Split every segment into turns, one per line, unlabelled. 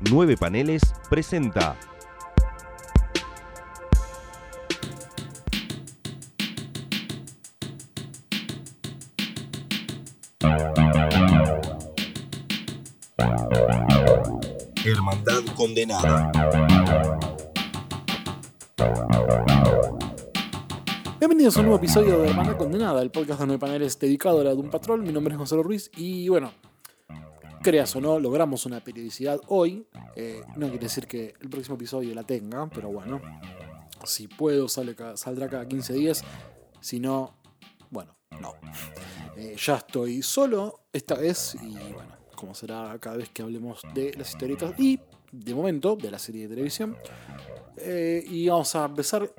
Nueve Paneles presenta. Hermandad Condenada.
Bienvenidos a un nuevo episodio de Hermandad Condenada, el podcast de nueve paneles dedicado a la Doom Patrol. Mi nombre es Gonzalo Ruiz y bueno, creas o no, logramos una periodicidad hoy. Eh, no quiere decir que el próximo episodio la tenga, pero bueno, si puedo sale saldrá cada 15 días. Si no, bueno, no. Eh, ya estoy solo esta vez y bueno, como será cada vez que hablemos de las historietas y de momento de la serie de televisión. Eh, y vamos a empezar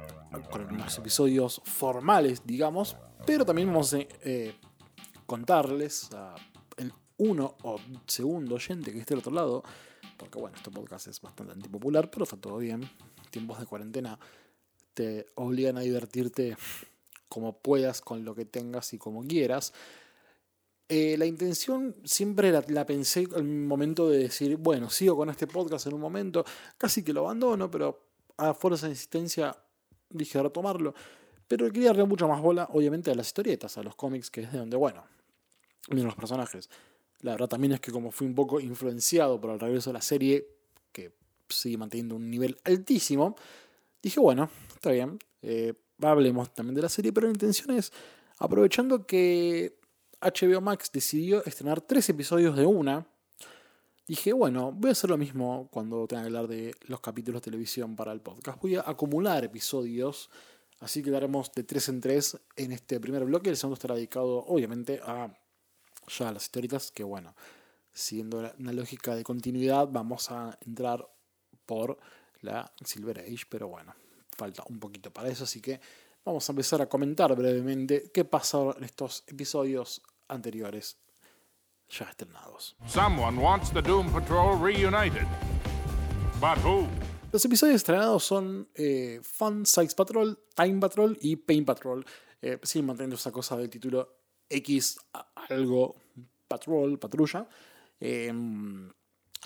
con unos episodios formales, digamos, pero también vamos a contarles a uno o segundo oyente que esté al otro lado, porque bueno, este podcast es bastante antipopular, pero está todo bien. Tiempos de cuarentena te obligan a divertirte como puedas, con lo que tengas y como quieras. Eh, la intención siempre la, la pensé al momento de decir, bueno, sigo con este podcast en un momento, casi que lo abandono, pero a fuerza de insistencia dije retomarlo. Pero quería darle mucha más bola, obviamente, a las historietas, a los cómics, que es de donde, bueno, miren los personajes. La verdad también es que como fui un poco influenciado por el regreso de la serie, que sigue manteniendo un nivel altísimo, dije, bueno, está bien, eh, hablemos también de la serie, pero la intención es, aprovechando que HBO Max decidió estrenar tres episodios de una, dije, bueno, voy a hacer lo mismo cuando tenga que hablar de los capítulos de televisión para el podcast. Voy a acumular episodios, así que daremos de tres en tres en este primer bloque. El segundo estará dedicado, obviamente, a ya las historietas, que bueno, siguiendo una lógica de continuidad, vamos a entrar por la Silver Age, pero bueno, falta un poquito para eso, así que vamos a empezar a comentar brevemente qué pasó en estos episodios anteriores ya estrenados.
Someone wants the Doom Patrol reunited. But who?
Los episodios estrenados son eh, Fun Size Patrol, Time Patrol y Pain Patrol. Eh, siguen manteniendo esa cosa del título X algo Patrol, patrulla. Eh,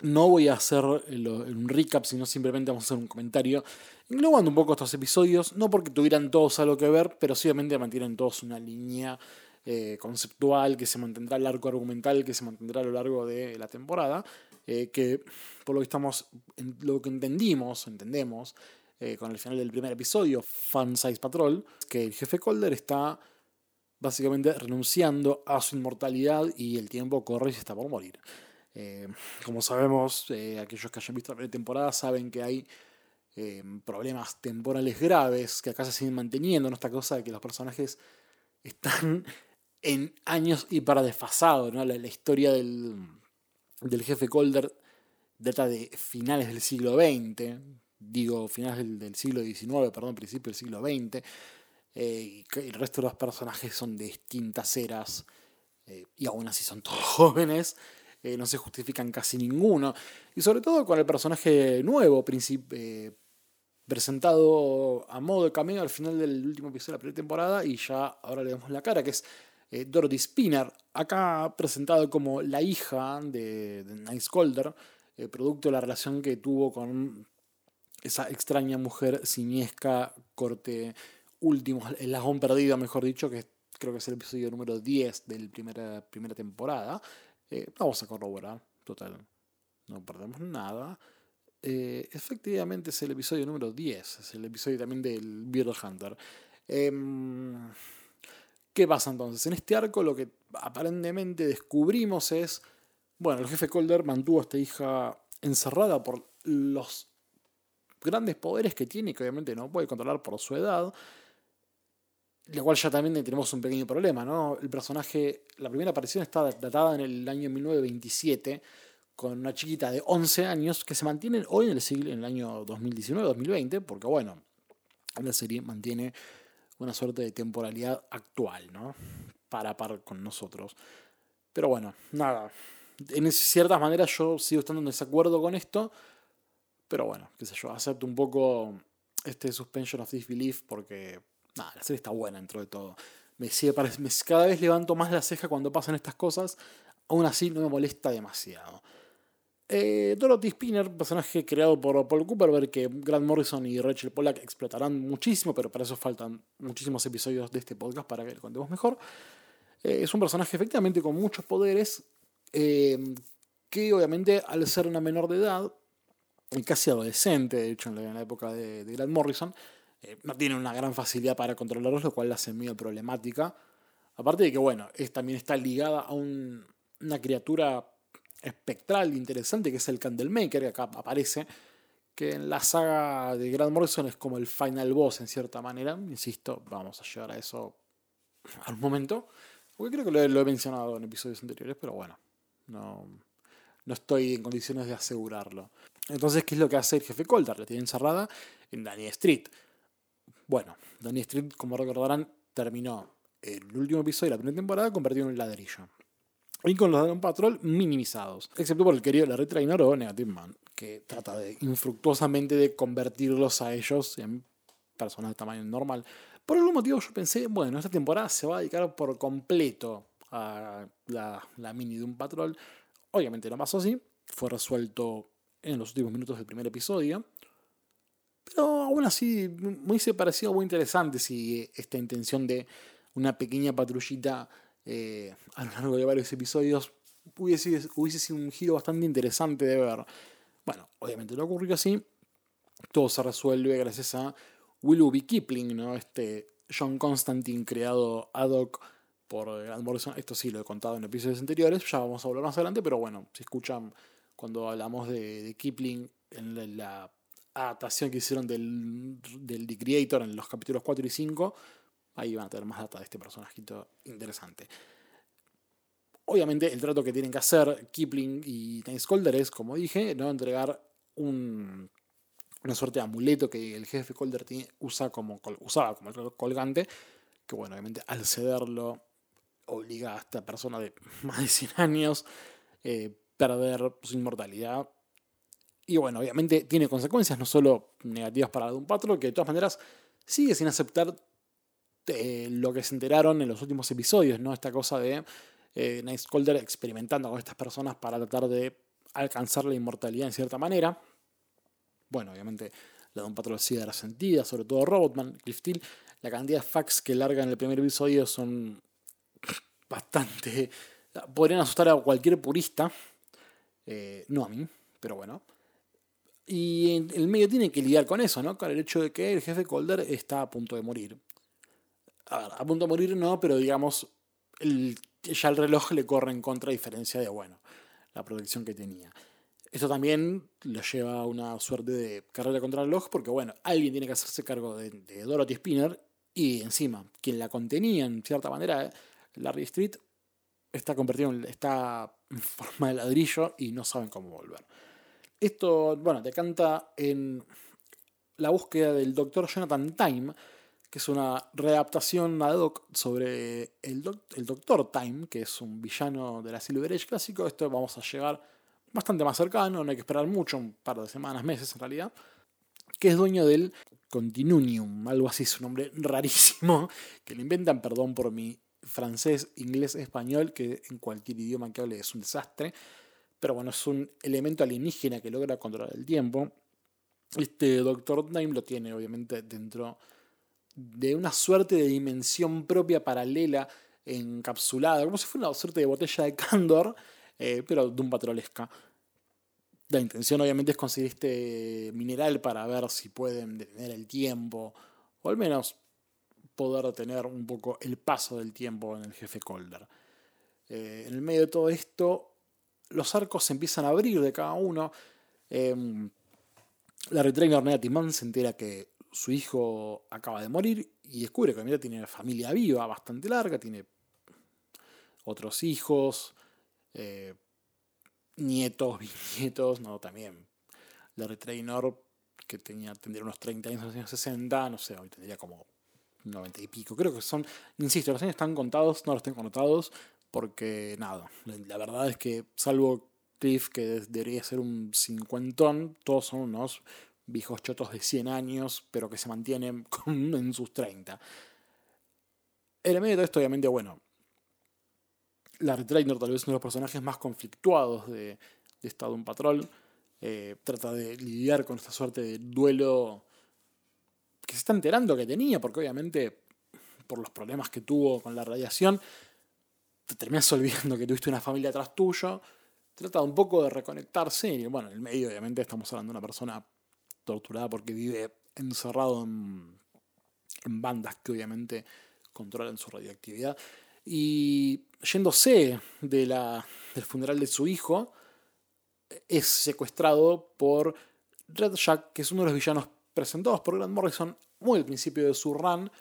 no voy a hacer un recap, sino simplemente vamos a hacer un comentario englobando un poco estos episodios. No porque tuvieran todos algo que ver, pero sí obviamente mantienen todos una línea eh, conceptual que se mantendrá el arco argumental que se mantendrá a lo largo de la temporada. eh, que por lo que estamos, lo que entendimos, entendemos, eh, con el final del primer episodio, Fan Size Patrol, que el jefe Calder está básicamente renunciando a su inmortalidad y el tiempo corre y se está por morir. Eh, como sabemos, eh, aquellos que hayan visto la temporada saben que hay eh, problemas temporales graves que acá se siguen manteniendo, ¿no? esta cosa de que los personajes están en años y para desfasados, ¿no? la, historia del, del jefe Calder data de finales del siglo XX, digo finales del, del siglo XIX, perdón, principio del siglo XX, eh, y el resto de los personajes son de distintas eras eh, y aún así son todos jóvenes, eh, no se justifican casi ninguno, y sobre todo con el personaje nuevo, presentado a modo de cameo al final del último episodio de la primera temporada y ya ahora le damos la cara, que es Dorothy Spinner, acá presentado como la hija de, de Nice Calder, eh, producto de la relación que tuvo con esa extraña mujer simiesca, corte último, el eslabón perdido, mejor dicho, que creo que es el episodio número 10 de la primera, primera temporada. Eh, vamos a corroborar, total, no perdemos nada. Eh, efectivamente es el episodio número 10, es el episodio también del Beard Hunter. Em, ¿Qué pasa entonces? En este arco lo que aparentemente descubrimos es, bueno, el jefe Calder mantuvo a esta hija encerrada por los grandes poderes que tiene, que obviamente no puede controlar por su edad, la cual ya también tenemos un pequeño problema, ¿no? El personaje, la primera aparición está datada en el año 1927, con una chiquita de 11 años que se mantiene hoy en el siglo, en el año 2019-2020, porque bueno, la serie mantiene una suerte de temporalidad actual, ¿no? Para par con nosotros. Pero bueno, nada. En ciertas maneras yo sigo estando en desacuerdo con esto. Pero bueno, qué sé yo, acepto un poco este suspension of disbelief porque la serie está buena dentro de todo. Me sigue cada vez levanto más la ceja cuando pasan estas cosas. Aún así no me molesta demasiado. Eh, Dorothy Spinner, personaje creado por Paul Cooper, que Grant Morrison y Rachel Pollack explotarán muchísimo, pero para eso faltan muchísimos episodios de este podcast para que lo contemos mejor. Eh, es un personaje efectivamente con muchos poderes, eh, que obviamente al ser una menor de edad, casi adolescente, de hecho en la, época de, Grant Morrison, no tiene una gran facilidad para controlarlos, lo cual la hace medio problemática. Aparte de que, bueno, es, también está ligada a una criatura espectral interesante que es el Candlemaker, que acá aparece, que en la saga de Grant Morrison es como el final boss en cierta manera. Insisto, vamos a llegar a eso al momento. Porque creo que lo he, mencionado en episodios anteriores, pero bueno, no, no estoy en condiciones de asegurarlo. Entonces, ¿qué es lo que hace el jefe Coulter? La tiene encerrada en Danny Street. Bueno, Danny Street, como recordarán, terminó el último episodio de la primera temporada convertido en un ladrillo y con los de Patrol minimizados, excepto por el querido Larry Trainer o Negative Man, que trata de infructuosamente de convertirlos a ellos en personas de tamaño normal. Por algún motivo yo pensé, bueno, esta temporada se va a dedicar por completo a la, la mini de un Patrol. Obviamente no pasó así, fue resuelto en los últimos minutos del primer episodio. Pero aún así, me hubiese parecido muy interesante si esta intención de una pequeña patrullita eh, a lo largo de varios episodios, hubiese, hubiese sido un giro bastante interesante de ver. Bueno, obviamente no ocurrió así. Todo se resuelve gracias a Willoughby Kipling, ¿no? Este John Constantine creado ad hoc por Grant Morrison. Esto sí lo he contado en episodios anteriores, ya vamos a hablar más adelante, pero bueno, si escuchan cuando hablamos de, Kipling en la, adaptación que hicieron del, del The Creator en los capítulos 4 y 5, Ahí van a tener más data de este personajito interesante. Obviamente el trato que tienen que hacer Kipling y Nice Calder es, como dije, no entregar un, una suerte de amuleto que el jefe Calder usa como, usaba como el colgante, que bueno, obviamente al cederlo obliga a esta persona de más de 100 años eh, perder su inmortalidad. Y bueno, obviamente tiene consecuencias no solo negativas para Doom Patrol, que de todas maneras sigue sin aceptar lo que se enteraron en los últimos episodios, ¿no? Esta cosa de eh, Nice Calder experimentando con estas personas para tratar de alcanzar la inmortalidad en cierta manera. Bueno, obviamente la de un patrón sigue resentida, sobre todo Robotman, Cliff Steele. La cantidad de facts que larga en el primer episodio son bastante. podrían asustar a cualquier purista. Eh, no a mí, pero bueno. Y el medio tiene que lidiar con eso, ¿no? Con el hecho de que el jefe Calder está a punto de morir a, punto de morir no, pero digamos, ya el reloj le corre en contra a diferencia de, bueno, la protección que tenía. Esto también lo lleva a una suerte de carrera contra el reloj porque, bueno, alguien tiene que hacerse cargo de, Dorothy Spinner y encima, quien la contenía en cierta manera, Larry Street, está convertido en, está en forma de ladrillo y no saben cómo volver. Esto, bueno, decanta en la búsqueda del doctor Jonathan Time, que es una readaptación ad hoc sobre el, el Doctor Time, que es un villano de la Silver Age clásico. Esto vamos a llegar bastante más cercano, no hay que esperar mucho, un par de semanas, meses en realidad, que es dueño del Continuum, algo así, su nombre rarísimo, que le inventan, perdón por mi francés, inglés, español, que en cualquier idioma que hable es un desastre, pero bueno, es un elemento alienígena que logra controlar el tiempo. Este Doctor Time lo tiene obviamente dentro de una suerte de dimensión propia paralela encapsulada, como si fuera una suerte de botella de Candor, eh, pero de un patrolesca. La intención obviamente es conseguir este mineral para ver si pueden detener el tiempo, o al menos poder detener un poco el paso del tiempo en el jefe Colder. Eh, en el medio de todo esto, los arcos se empiezan a abrir de cada uno. Eh, la retrainer Negative se entera que su hijo acaba de morir y descubre que mira, tiene una familia viva bastante larga, tiene otros hijos, eh, nietos, bisnietos, no, también. Larry Trainor, que tenía, tendría unos 30 años en los años 60, no sé, hoy tendría como 90 y pico. Creo que son, insisto, los años están contados, no los tengo contados, porque nada, la verdad es que salvo Cliff, que debería ser un cincuentón, todos son unos viejos chotos de 100 años, pero que se mantienen en sus 30. El medio de todo esto, obviamente, bueno, la Trainer tal vez uno de los personajes más conflictuados de, de Estado un Patrol. Eh, trata de lidiar con esta suerte de duelo que se está enterando que tenía, porque obviamente por los problemas que tuvo con la radiación, te terminas olvidando que tuviste una familia atrás tuyo. Trata un poco de reconectarse y bueno, en el medio obviamente estamos hablando de una persona torturada porque vive encerrado en, bandas que obviamente controlan su radioactividad. Y yéndose de la, del funeral de su hijo, es secuestrado por Red Jack, que es uno de los villanos presentados por Grant Morrison muy al principio de su run.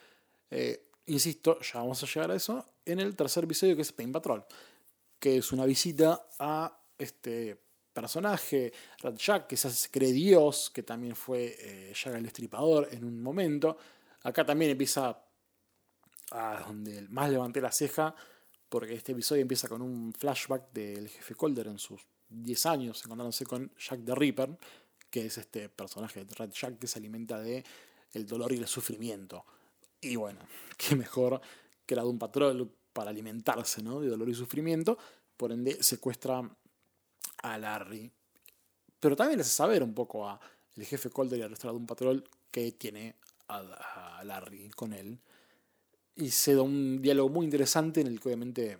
Eh, insisto, ya vamos a llegar a eso, en el tercer episodio que es Pain Patrol, que es una visita a este personaje, Red Jack, que se cree Dios, que también fue eh, Jack el Destripador en un momento. Acá también empieza a donde más levanté la ceja, porque este episodio empieza con un flashback del jefe Calder en sus 10 años, encontrándose con Jack the Ripper, que es este personaje de Red Jack que se alimenta de el dolor y el sufrimiento. Y bueno, qué mejor de un patrón para alimentarse ¿no? de dolor y sufrimiento. Por ende, secuestra a Larry. Pero también le hace saber un poco a el jefe Calder y al resto de un patrón que tiene a, Larry con él. Y se da un diálogo muy interesante en el que obviamente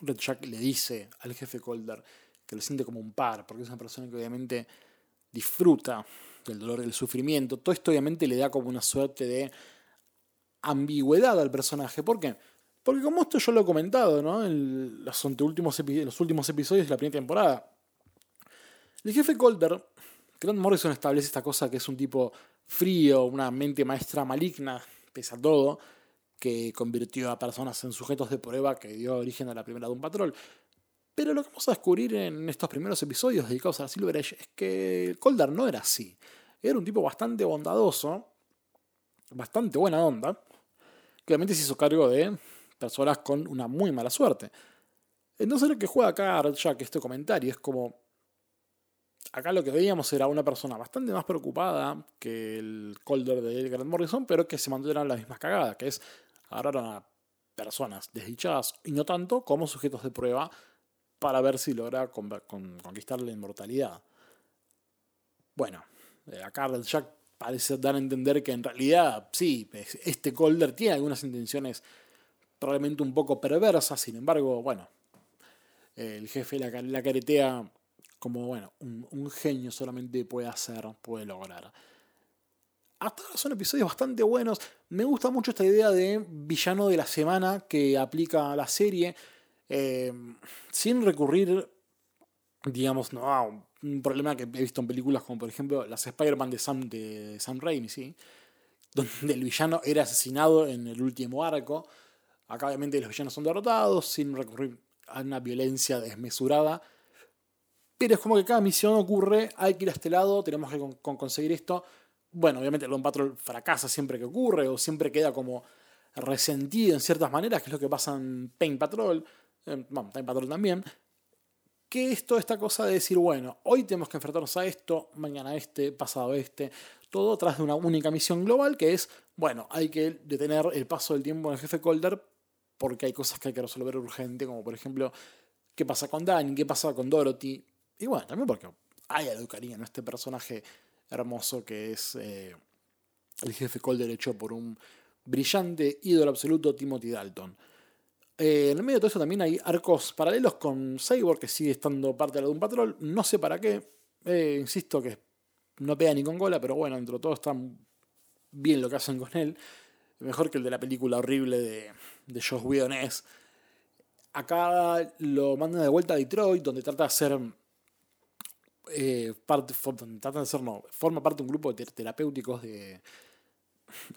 Red Jack le dice al jefe Calder que lo siente como un par, porque es una persona que obviamente disfruta del dolor y del sufrimiento. Todo esto obviamente le da como una suerte de ambigüedad al personaje. ¿Por qué? Porque como esto yo lo he comentado, ¿no? En los, últimos, los últimos episodios de la primera temporada. El jefe Calder, Grant Morrison establece esta cosa que es un tipo frío, una mente maestra maligna, pese a todo, que convirtió a personas en sujetos de prueba que dio origen a la primera de un patrón. Pero lo que vamos a descubrir en estos primeros episodios dedicados a Silver Age es que Calder no era así. Era un tipo bastante bondadoso, bastante buena onda, que obviamente se hizo cargo de personas con una muy mala suerte. Entonces lo que juega acá Jack este comentario es como... Acá lo que veíamos era una persona bastante más preocupada que el Calder de Grant Morrison, pero que se mantuvieron las mismas cagadas, que es agarrar a personas desdichadas y no tanto como sujetos de prueba para ver si logra conquistar la inmortalidad. Bueno, eh, acá Jack parece dar a entender que en realidad, sí, este Calder tiene algunas intenciones probablemente un poco perversas, sin embargo, bueno, el jefe la, la caretea como, bueno, un, genio solamente puede hacer, puede lograr. Hasta ahora son episodios bastante buenos. Me gusta mucho esta idea de villano de la semana que aplica a la serie. Eh, sin recurrir, digamos, no, a un problema que he visto en películas como por ejemplo las Spider-Man de Sam, de Sam Raimi, ¿sí? donde el villano era asesinado en el último arco. Acá obviamente los villanos son derrotados sin recurrir a una violencia desmesurada. Pero es como que cada misión ocurre, hay que ir a este lado, tenemos que conseguir esto. Bueno, obviamente el Don Patrol fracasa siempre que ocurre o siempre queda como resentido en ciertas maneras, que es lo que pasa en Pain Patrol. Eh, bueno, Time Patrol también, que es toda esta cosa de decir, bueno, hoy tenemos que enfrentarnos a esto, mañana este, pasado este, todo tras de una única misión global que es, bueno, hay que detener el paso del tiempo en el jefe Calder porque hay cosas que hay que resolver urgente, como por ejemplo, qué pasa con Danny, qué pasa con Dorothy, y bueno, también porque hay algo cariño en este personaje hermoso que es eh, el jefe Calder hecho por un brillante ídolo absoluto Timothy Dalton. Eh, en el medio de todo eso también hay arcos paralelos con Cyborg, que sigue estando parte de la un Patrol. No sé para qué. Eh, insisto que no pega ni con cola, pero bueno, dentro de todo está bien lo que hacen con él. Mejor que el de la película horrible de, de Josh Whedon. Acá lo mandan de vuelta a Detroit, donde trata de hacer. Eh, parte, trata de hacer, no, forma parte de un grupo de terapéuticos de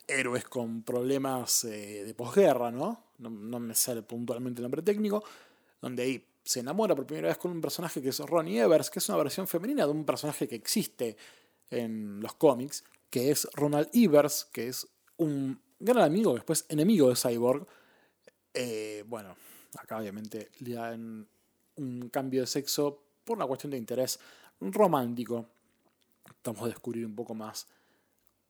héroes con problemas de posguerra, ¿no? no, me sale puntualmente el nombre técnico, donde ahí se enamora por primera vez con un personaje que es Ronnie Evers, que es una versión femenina de un personaje que existe en los cómics, que es Ronald Evers, que es un gran amigo, después enemigo de Cyborg. Eh, bueno, acá obviamente le dan un cambio de sexo por una cuestión de interés romántico. Estamos a descubrir un poco más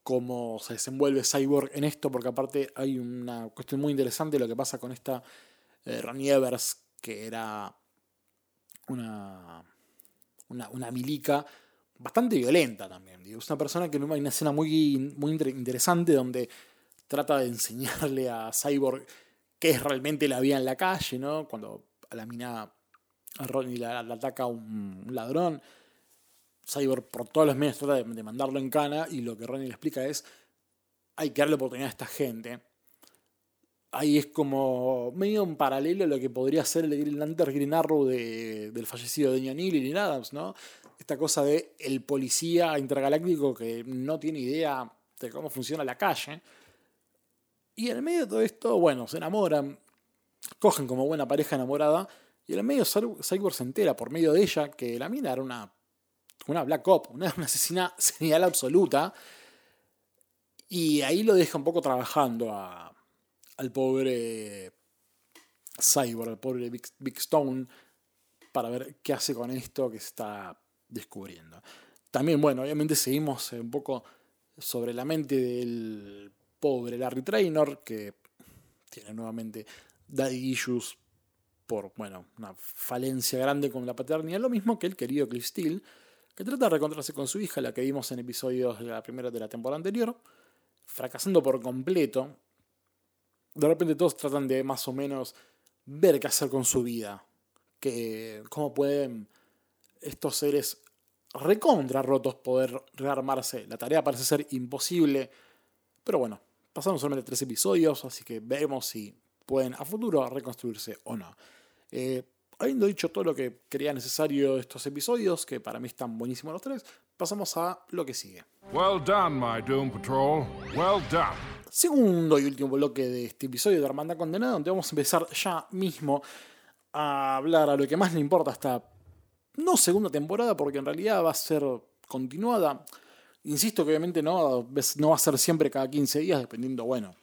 cómo se desenvuelve Cyborg en esto, porque aparte hay una cuestión muy interesante lo que pasa con esta eh, Evers, que era una una, una milica bastante violenta también. Es una persona que hay una escena muy, muy interesante donde trata de enseñarle a Cyborg qué es realmente la vida en la calle, ¿no? Cuando a la mina a Ronnie la, ataca un, ladrón, Cyborg por todos los medios trata de, mandarlo en cana y lo que Ronnie le explica es hay que darle oportunidad a esta gente. Ahí es como medio un paralelo a lo que podría ser el Green Green Arrow del fallecido de Neil y Neil Adams, ¿no? Esta cosa de el policía intergaláctico que no tiene idea de cómo funciona la calle y en el medio de todo esto, bueno, se enamoran, cogen como buena pareja enamorada, y en el medio Cyborg se entera por medio de ella que la mina era una, una Black Op, una, asesina serial absoluta. Y ahí lo deja un poco trabajando al pobre Cyborg, al pobre Big, Stone, para ver qué hace con esto que está descubriendo. También, bueno, obviamente seguimos un poco sobre la mente del pobre Larry Traynor, que tiene nuevamente daddy issues por, bueno, una falencia grande con la paternidad, lo mismo que el querido Cliff Steele, que trata de reencontrarse con su hija, la que vimos en episodios de la primera de la temporada anterior, fracasando por completo. De repente todos tratan de más o menos ver qué hacer con su vida, que cómo pueden estos seres recontra rotos poder rearmarse. La tarea parece ser imposible, pero bueno, Pasaron solamente tres episodios, así que veremos si pueden a futuro reconstruirse o no. Eh, habiendo dicho todo lo que creía necesario de estos episodios, que para mí están buenísimos los tres, pasamos a lo que sigue.
Well done, my Doom Patrol. Well done.
Segundo y último bloque de este episodio de Armanda Condenada, donde vamos a empezar ya mismo a hablar a lo que más le importa esta no segunda temporada, porque en realidad va a ser continuada. Insisto que obviamente no, no va a ser siempre cada 15 días, dependiendo, bueno,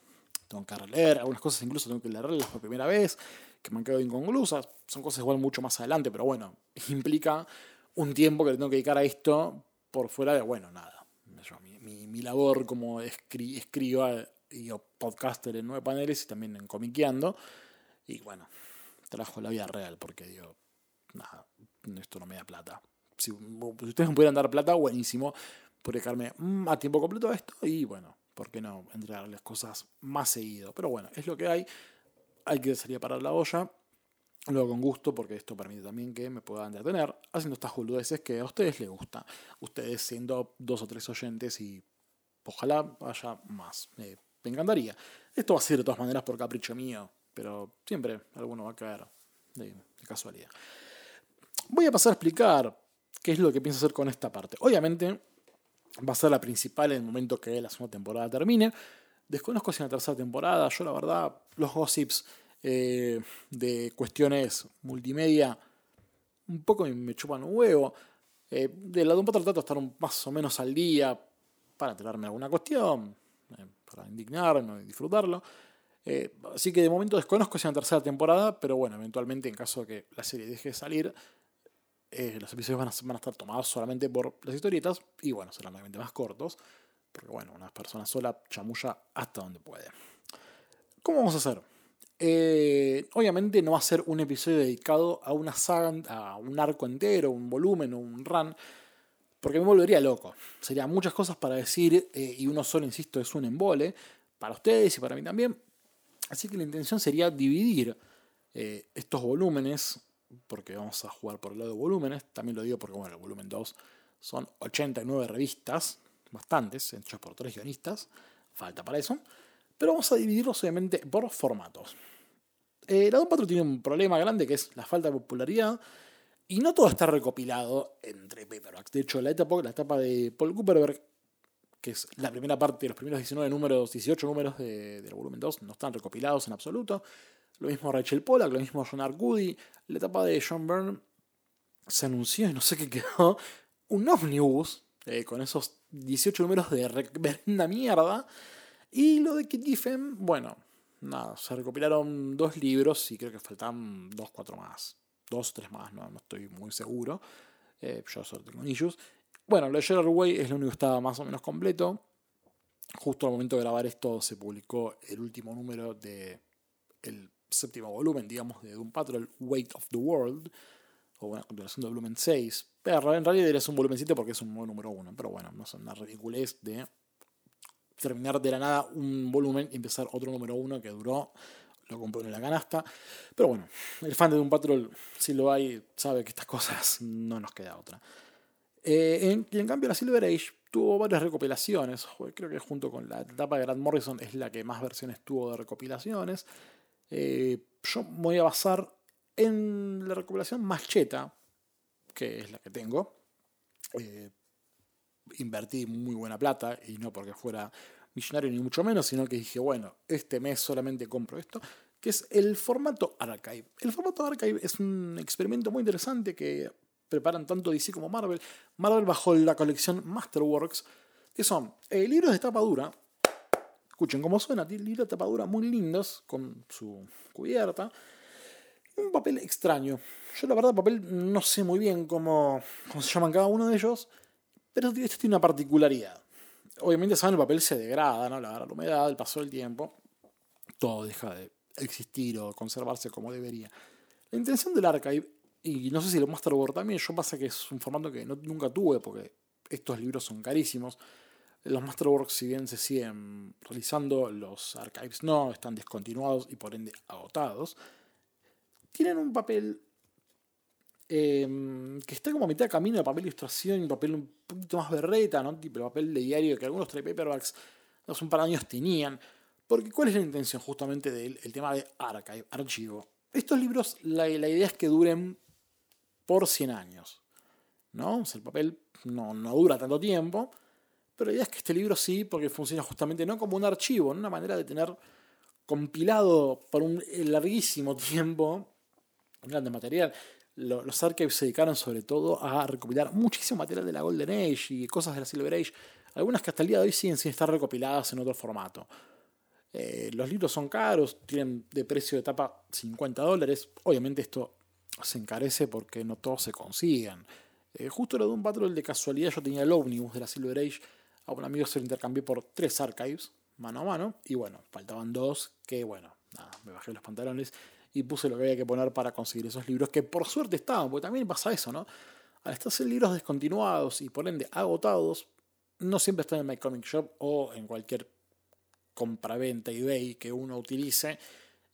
tengo que releer, algunas cosas incluso tengo que leerlas por primera vez, que me han quedado inconclusas, son cosas igual mucho más adelante, pero bueno, implica un tiempo que le tengo que dedicar a esto por fuera de, bueno, nada, mi, mi, labor como escri, escriba y podcaster en nueve paneles y también en comiqueando, y bueno, trabajo la vida real, porque digo, nada, esto no me da plata. Si, si ustedes me pudieran dar plata, buenísimo, por dejarme mm, a tiempo completo esto y bueno, ¿por qué no entregarles cosas más seguido? Pero bueno, es lo que hay. Hay que salir a parar la olla. Luego con gusto, porque esto permite también que me puedan detener haciendo estas boludeces que a ustedes les gusta. Ustedes siendo dos o tres oyentes y ojalá haya más. me encantaría. Esto va a ser de todas maneras por capricho mío, pero siempre alguno va a caer de casualidad. Voy a pasar a explicar qué es lo que pienso hacer con esta parte. Obviamente, va a ser la principal en el momento que la segunda temporada termine. Desconozco si en la tercera temporada, yo la verdad, los gossips eh, de cuestiones multimedia un poco me chupan un huevo. Eh, de la de un patrón trato de estar más o menos al día para enterarme alguna cuestión, eh, para indignarme y disfrutarlo. así que de momento desconozco si en la tercera temporada, pero bueno, eventualmente en caso de que la serie deje de salir, los episodios van a, van a, estar tomados solamente por las historietas y bueno, serán obviamente más cortos, porque bueno, una persona sola chamulla hasta donde puede. ¿Cómo vamos a hacer? Eh, obviamente no va a ser un episodio dedicado a una saga, a un arco entero, un volumen o un run, porque me volvería loco. Serían muchas cosas para decir eh, y uno solo, insisto, es un embole, para ustedes y para mí también. Así que la intención sería dividir estos volúmenes porque vamos a jugar por el lado de volúmenes. También lo digo porque, bueno, el volumen 2 son 89 revistas, bastantes, hechos por tres guionistas, falta para eso. Pero vamos a dividirlos obviamente por formatos. Eh, la Doom Patrol tiene un problema grande que es la falta de popularidad. Y no todo está recopilado entre paperbacks. De hecho, la etapa, la etapa de Paul Cooperberg, que es la primera parte de los primeros 19 números, 18 números del volumen 2, no están recopilados en absoluto. Lo mismo Rachel Pollack, lo mismo John Arcudi. La etapa de John Byrne se anunció y no sé qué quedó. Un omnibus eh, con esos 18 números de reverenda mierda. Y lo de Kit Giffen, bueno, nada, se recopilaron dos libros y creo que faltan dos, cuatro más. Dos, tres más, no, no estoy muy seguro. Eh, yo solo tengo issues. Bueno, lo de Gerard Way es lo único que estaba más o menos completo. Justo al momento de grabar esto se publicó el último número de el séptimo volumen, digamos, de Doom Patrol, Weight of the World, o una continuación del volumen 6. Pero en realidad es un volumen 7 porque es un número 1. Pero bueno, no es una ridiculez de terminar de la nada un volumen y empezar otro número 1 que duró, lo compró en la canasta. Pero bueno, el fan de Doom Patrol, si lo hay, sabe que estas cosas no nos queda otra. Eh, y en cambio la Silver Age tuvo varias recopilaciones. Creo que junto con la etapa de Grant Morrison es la que más versiones tuvo de recopilaciones. Eh, yo voy a basar en la recopilación más cheta, que es la que tengo. Eh, invertí muy buena plata y no porque fuera millonario ni mucho menos, sino que dije, bueno, este mes solamente compro esto, que es el formato Archive. El formato Archive es un experimento muy interesante que preparan tanto DC como Marvel. Marvel bajo la colección Masterworks, que son eh, libros de tapa dura. Escuchen cómo suena, libros de tapa dura muy lindos, con su cubierta. Un papel extraño. Yo la verdad, el papel no sé muy bien cómo, cómo se llaman cada uno de ellos. Pero esto tiene una particularidad. Obviamente, saben, el papel se degrada, ¿no? La, la humedad, el paso del tiempo, todo deja de existir o conservarse como debería. La intención del archive, y no sé si lo Masterboard también, yo pasa que es un formato que no, nunca tuve porque estos libros son carísimos. Los Masterworks, si bien se siguen realizando, los archives no, están descontinuados y por ende agotados. Tienen un papel Em, que está como a mitad de camino de papel ilustración y papel un poquito más berreta, ¿no? Tipo papel de diario que algunos trade paperbacks hace un par de años tenían. Porque ¿cuál es la intención justamente del tema de archive, archivo? Estos libros, la, idea es que duren por 100 años. ¿no? el papel no, no dura tanto tiempo, pero la idea es que este libro sí, porque funciona justamente no como un archivo, en una manera de tener compilado por un larguísimo tiempo grande material los archives se dedicaron sobre todo a recopilar muchísimo material de la Golden Age y cosas de la Silver Age, algunas que hasta el día de hoy siguen sin estar recopiladas en otro formato. Eh, los libros son caros, tienen de precio de tapa 50 dólares. Obviamente esto se encarece porque no todos se consiguen. Eh, justo lo de un patrón de casualidad, yo tenía el Omnibus de la Silver Age, a un amigo se lo intercambié por tres archives, mano a mano, y bueno, faltaban dos, que bueno, nada, me bajé los pantalones y puse lo que había que poner para conseguir esos libros, que por suerte estaban, porque también pasa eso, ¿no? Al estar libros descontinuados y por ende agotados, no siempre están en My Comic Shop o en cualquier compraventa eBay que uno utilice.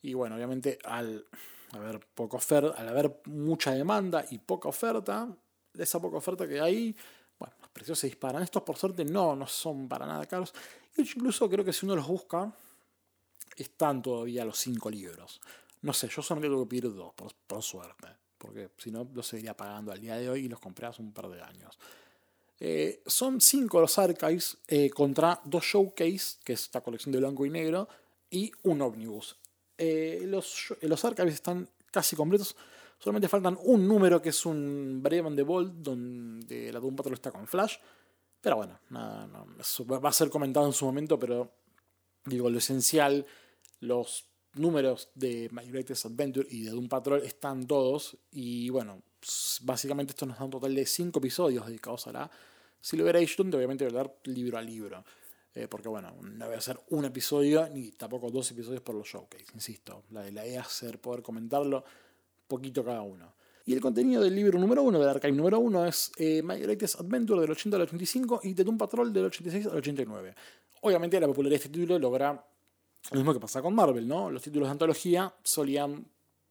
Y bueno, obviamente al haber poca oferta, al haber mucha demanda y poca oferta, de esa poca oferta que hay, bueno, los precios se disparan. Estos por suerte no, no son para nada caros. Incluso creo que si uno los busca, están todavía los cinco libros. No sé, yo solamente tengo que pedir dos, por, suerte. Porque si no, los seguiría pagando al día de hoy y los compré hace un par de años. Eh, son cinco los archives eh, contra dos showcase, que es esta colección de blanco y negro, y un omnibus. Eh, los, los archives están casi completos. Solamente faltan un número que es un Brave the Bold, donde la Doom Patrol está con Flash. Pero bueno, nada, eso va a ser comentado en su momento, pero digo, lo esencial, los números de My Greatest Adventure y de Doom Patrol están todos. Y bueno, básicamente esto nos da un total de 5 episodios dedicados a la Silver Age, donde obviamente voy a dar libro a libro. Eh, porque bueno, no voy a hacer un episodio ni tampoco dos episodios por los showcase, insisto. La, la idea es hacer, poder comentarlo poquito cada uno. Y el contenido del libro número 1, del archive número 1, es eh, My Greatest Adventure del 80 al 85 y The Doom Patrol del 86 al 89. Obviamente la popularidad de este título logra lo mismo que pasa con Marvel, ¿no? Los títulos de antología solían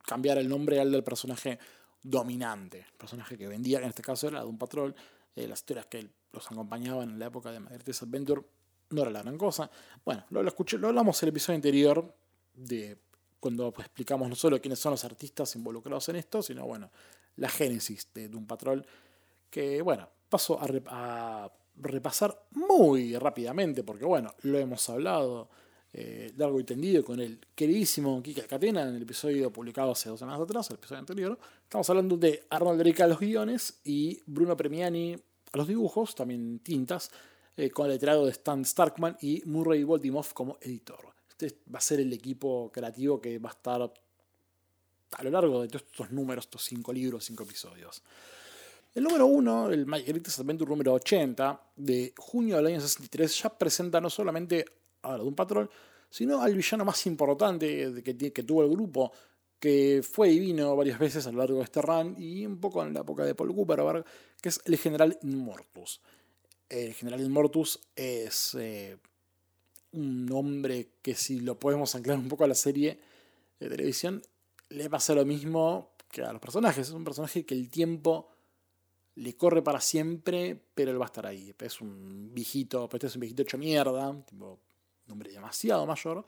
cambiar el nombre al del personaje dominante, el personaje que vendía, en este caso era de un patrón. Eh, las historias que los acompañaban en la época de Madrid's Adventure no era la gran cosa. Bueno, lo, escuché, lo hablamos en el episodio anterior de cuando pues, explicamos no solo quiénes son los artistas involucrados en esto, sino bueno, la génesis de Doom Patrol, que bueno, paso a repasar muy rápidamente, porque bueno, lo hemos hablado eh, largo y tendido con el queridísimo Kike Catena en el episodio publicado hace dos semanas atrás, el episodio anterior. Estamos hablando de Arnold Rica a los guiones y Bruno Premiani a los dibujos, también tintas, eh, con el letrado de Stan Starkman y Murray Voldimoff como editor. Este va a ser el equipo creativo que va a estar a lo largo de todos estos números, estos cinco libros, cinco episodios. El número 1, el My Adventure número 80, de junio del año 63, ya presenta no solamente ahora de un patrón, sino al villano más importante que, que tuvo el grupo, que fue y vino varias veces a lo largo de este run y un poco en la época de Paul Cooper, que es el General Immortus. El General Immortus es eh, un nombre que si lo podemos anclar un poco a la serie de televisión, le pasa lo mismo que a los personajes. Es un personaje que el tiempo le corre para siempre, pero él va a estar ahí. Es un viejito, este es un viejito hecho mierda, tipo, un hombre demasiado mayor,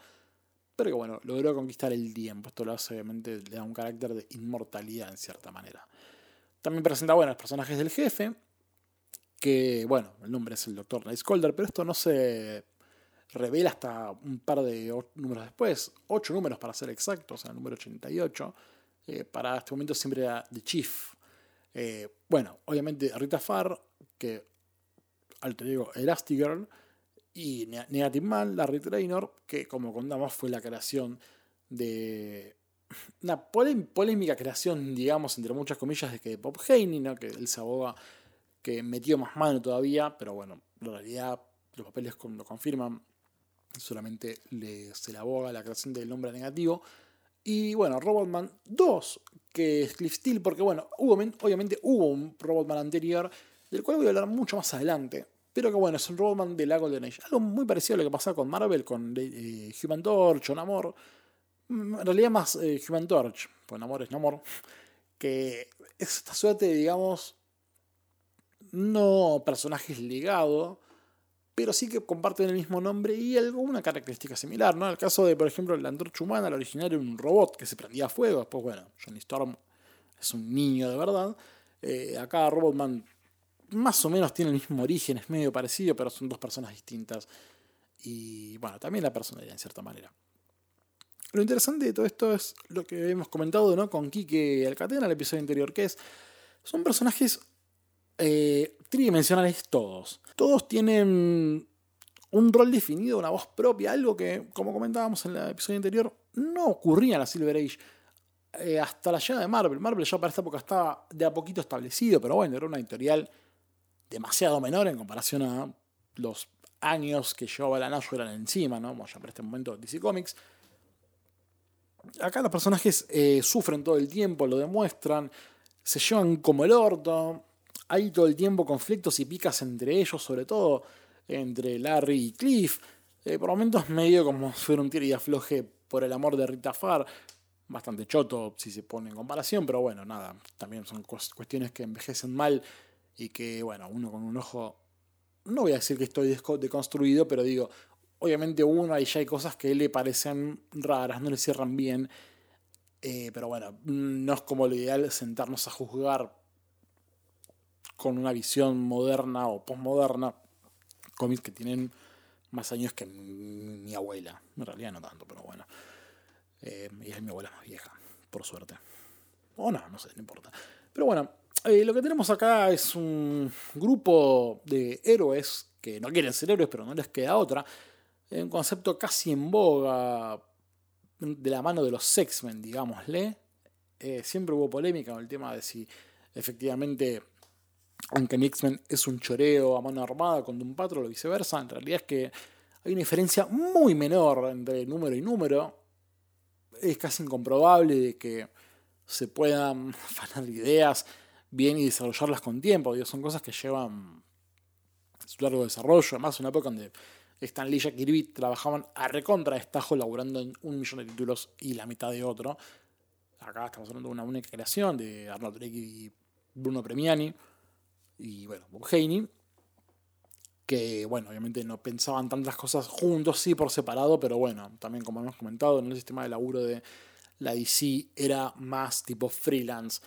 pero que bueno, logró conquistar el tiempo. Esto lo hace, obviamente, le da un carácter de inmortalidad en cierta manera. También presenta, bueno, los personajes del jefe, que, bueno, el nombre es el Dr. Nightcrawler, pero esto no se revela hasta un par de números después, ocho números para ser exactos, sea, el número 88. Eh, para este momento siempre era The Chief. Eh, bueno, obviamente Rita Farr, que al te digo Elastigirl, y Negative Man, Larry Traynor, que como contamos fue la creación de una polémica creación, digamos, entre muchas comillas, de que Bob Haney, ¿no? que él se aboga que metió más mano todavía, pero bueno, en realidad los papeles lo confirman, solamente le, se le aboga la creación del nombre negativo. Y bueno, Robotman 2, que es Cliff Steele, porque bueno, hubo, obviamente hubo un Robotman anterior, del cual voy a hablar mucho más adelante, pero que bueno, es un Robotman de la Golden Age. Algo muy parecido a lo que pasaba con Marvel, con eh, Human Torch o Namor. Mm, en realidad más eh, Human Torch, pues Namor es Namor. Que es esta suerte, digamos, no personajes legados, pero sí que comparten el mismo nombre y alguna característica similar, ¿no? El caso de, por ejemplo, la antorcha humana, la original era un robot que se prendía a fuego, después, bueno, Johnny Storm es un niño de verdad. Eh, acá Robotman más o menos tiene el mismo origen, es medio parecido, pero son dos personas distintas. Y bueno, también la personalidad en cierta manera. Lo interesante de todo esto es lo que hemos comentado ¿no? con Kike Alcatena en el episodio anterior, que es, son personajes eh, tridimensionales todos. Todos tienen un rol definido, una voz propia, algo que, como comentábamos en el episodio anterior, no ocurría en la Silver Age. Eh, hasta la llegada de Marvel. Marvel ya para esta época estaba de a poquito establecido, pero bueno, era una editorial demasiado menor en comparación a los años que llevaba la eran encima, ¿no? Como ya para este momento DC Comics. Acá los personajes eh, sufren todo el tiempo, lo demuestran, se llevan como el orto. Hay todo el tiempo conflictos y picas entre ellos, sobre todo entre Larry y Cliff. Eh, por momentos medio como si fuera un tiro y afloje por el amor de Rita Farr. Bastante choto si se pone en comparación, pero bueno, nada. También son cuestiones que envejecen mal y que, bueno, uno con un ojo, no voy a decir que estoy deconstruido, pero digo, obviamente uno ahí ya hay cosas que le parecen raras, no le cierran bien, eh, pero bueno, no es como lo ideal sentarnos a juzgar con una visión moderna o postmoderna cómics que tienen más años que mi, abuela. En realidad no tanto, pero bueno. Eh, y es mi abuela más vieja, por suerte. O no, no sé, no importa. Pero bueno, eh, lo que tenemos acá es un grupo de héroes que no quieren ser héroes, pero no les queda otra. Un concepto casi en boga de la mano de los X-Men, digámosle. Eh, siempre hubo polémica con el tema de si efectivamente, aunque X-Men es un choreo a mano armada con un Patrol o viceversa, en realidad es que hay una diferencia muy menor entre número y número. Es casi incomprobable de que se puedan fanar ideas bien y desarrollarlas con tiempo. son cosas que llevan su largo desarrollo. Además, una época donde Stan Lee y Jack Kirby trabajaban a recontra de estajo laburando en un millón de títulos y la mitad de otro. Acá estamos hablando de una única creación de Arnold Drake y Bruno Premiani y bueno, Bob Haney. Que bueno, obviamente no pensaban tantas cosas juntos, sí por separado, pero bueno, también como hemos comentado, en el sistema de laburo de la DC era más tipo freelance.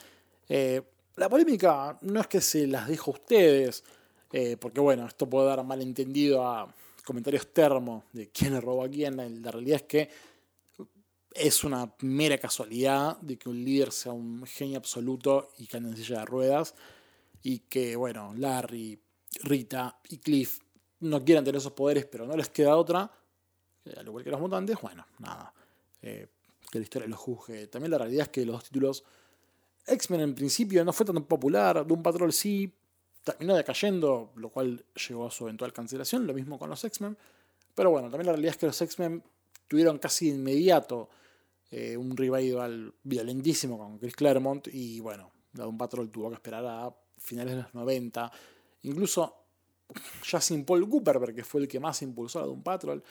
Eh, la polémica no es que se las dejo a ustedes, eh, porque bueno, esto puede dar malentendido a comentarios termos de quién le robó a quién. La realidad es que es una mera casualidad de que un líder sea un genio absoluto y que en silla de ruedas. Y que, bueno, Larry, Rita y Cliff no quieran tener esos poderes, pero no les queda otra. Eh, al igual que los mutantes, bueno, nada. Eh, que la historia los juzgue. También la realidad es que los títulos X-Men en principio no fue tan popular, Doom Patrol sí terminó decayendo, lo cual llegó a su eventual cancelación, lo mismo con los X-Men. Pero bueno, también la realidad es que los X-Men tuvieron casi inmediato eh, un revival violentísimo con Chris Claremont y bueno, la Doom Patrol tuvo que esperar a finales de los 90, incluso ya sin Paul Cooper, que fue el que más impulsó a Doom Patrol,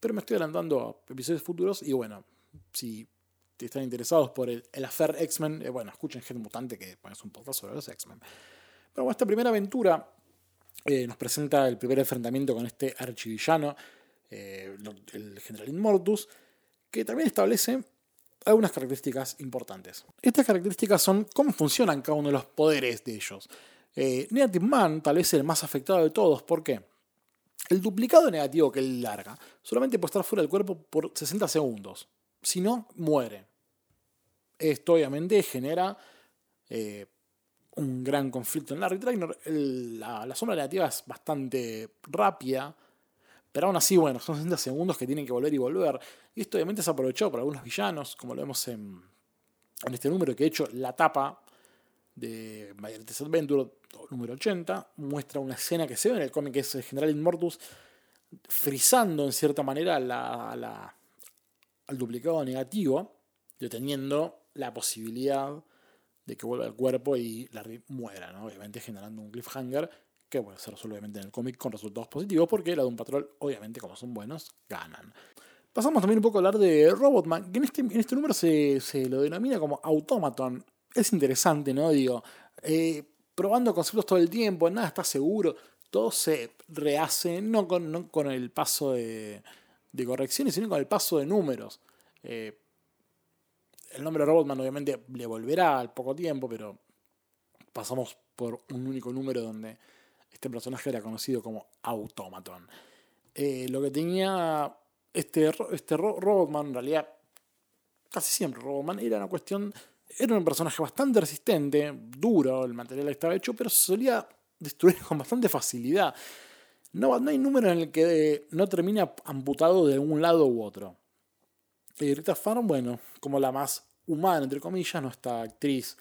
pero me estoy adelantando a episodios futuros y bueno, si están interesados por el, el X-Men, eh, bueno, escuchen Gente Mutante, que es un podcast sobre los X-Men. Pero bueno, esta primera aventura eh, nos presenta el primer enfrentamiento con este archivillano, eh, el general Inmortus, que también establece algunas características importantes. Estas características son cómo funcionan cada uno de los poderes de ellos. Negative Man tal vez el más afectado de todos. ¿Por qué? El duplicado negativo que él larga solamente puede estar fuera del cuerpo por 60 segundos. Si no, muere. Esto obviamente genera eh, un gran conflicto en Larry Trainer. La, la, sombra negativa es bastante rápida, pero aún así, bueno, son 60 segundos que tienen que volver y volver. Y esto obviamente es aprovechado por algunos villanos, como lo vemos en, en este número, que de hecho la tapa de Mayertes Adventure número 80 muestra una escena que se ve en el cómic que es el General Immortus frizando en cierta manera la, la, al duplicado negativo, deteniendo la posibilidad de que vuelva al cuerpo y Larry muera, ¿no? obviamente generando un cliffhanger que puede ser resuelve en el cómic con resultados positivos porque la de un patrol, obviamente como son buenos, ganan. Pasamos también un poco a hablar de Robotman, que en este, este número se, se lo denomina como Automaton. Es interesante, ¿no? Digo, eh, probando conceptos todo el tiempo, nada está seguro, todo se rehace, no con el paso de, de, correcciones, sino con el paso de números. Eh, el nombre Robotman obviamente le volverá al poco tiempo, pero pasamos por un único número donde este personaje era conocido como Automaton. Eh, lo que tenía este, este Robotman, en realidad, casi siempre Robotman, era una cuestión era un personaje bastante resistente, duro, el material estaba hecho, pero se solía destruir con bastante facilidad. No, no hay número en el que no termina amputado de un lado u otro. Y Rita Farm, bueno, como la más humana, entre comillas, no esta actriz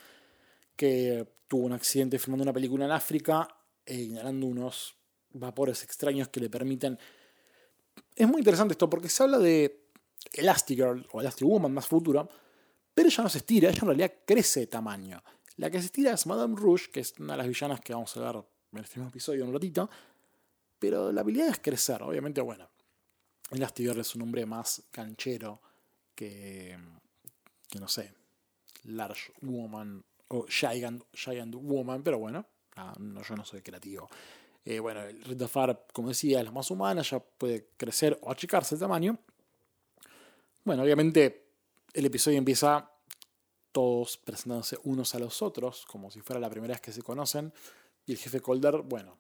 que tuvo un accidente filmando una película en África e inhalando unos vapores extraños que le permiten... Es muy interesante esto porque se habla de Elastigirl o Elastic Woman más futura, pero ella no se estira, ella en realidad crece de tamaño. La que se estira es Madame Rouge, que es una de las villanas que vamos a ver en el mismo episodio un ratito. Pero la habilidad es crecer, obviamente, bueno. Elastigirl es un hombre más canchero que, que no sé, Large Woman o Giant, Woman, pero bueno, no, yo no soy creativo. Eh, bueno, Rita Farr, como decía, es la más humana, ya puede crecer o achicarse de tamaño. Bueno, obviamente el episodio empieza todos presentándose unos a los otros, como si fuera la primera vez que se conocen, y el jefe Colder, bueno,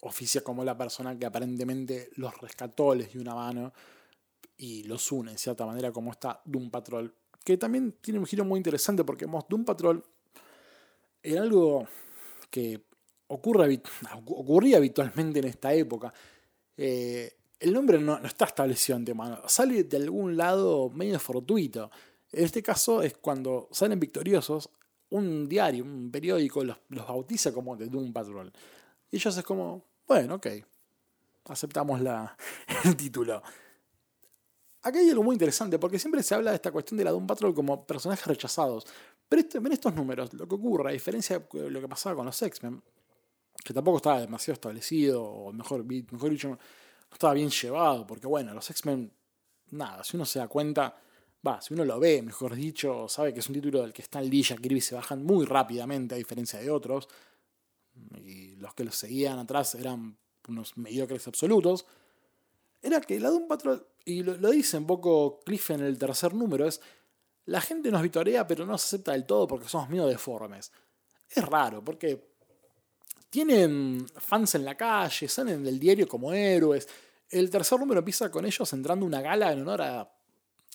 oficia como la persona que aparentemente los rescató, les dio una mano y los une en cierta manera como está Doom Patrol, que también tiene un giro muy interesante porque Doom Patrol era algo que ocurre, ocurría habitualmente en esta época. Eh, el nombre no, está establecido antemano, sale de algún lado medio fortuito. En este caso es cuando salen victoriosos, un diario, un periódico los, bautiza como The Doom Patrol. Y ellos es como, bueno, ok, aceptamos la, el título. Acá hay algo muy interesante, porque siempre se habla de esta cuestión de la Doom Patrol como personajes rechazados. Pero este, en estos números, lo que ocurre, a diferencia de lo que pasaba con los X-Men, que tampoco estaba demasiado establecido, o mejor, mejor dicho, no estaba bien llevado, porque bueno, los X-Men, nada, si uno se da cuenta, va, si uno lo ve, mejor dicho, sabe que es un título del que Stan Lee y se bajan muy rápidamente, a diferencia de otros, y los que los seguían atrás eran unos mediocres absolutos, era que la Doom Patrol, y lo, dice un poco Cliff en el tercer número, es la gente nos vitorea pero no se acepta del todo porque somos medio deformes. Es raro, porque tienen fans en la calle, salen del diario como héroes. El tercer número empieza con ellos entrando una gala en honor a,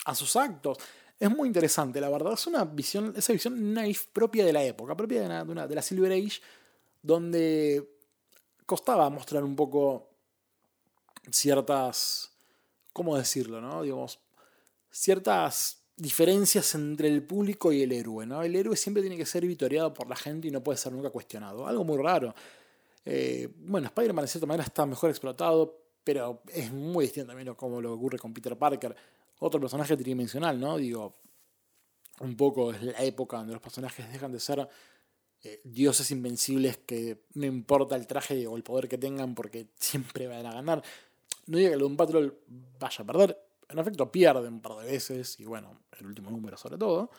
a sus actos. Es muy interesante, la verdad. Es una visión, esa visión naif propia de la época, propia de, una, de la Silver Age, donde costaba mostrar un poco ciertas. ¿Cómo decirlo, no? Digamos, ciertas diferencias entre el público y el héroe. ¿no? El héroe siempre tiene que ser vitoreado por la gente y no puede ser nunca cuestionado. Algo muy raro. Eh, bueno, Spider-Man de cierta manera está mejor explotado, pero es muy distinto también como lo ocurre con Peter Parker. otro personaje tridimensional, ¿no? Digo, un poco es la época donde los personajes dejan de ser eh, dioses invencibles que no importa el traje o el poder que tengan porque siempre van a ganar. No digo que Doom Patrol vaya a perder, en efecto pierde un par de veces, y bueno, el último número sobre todo,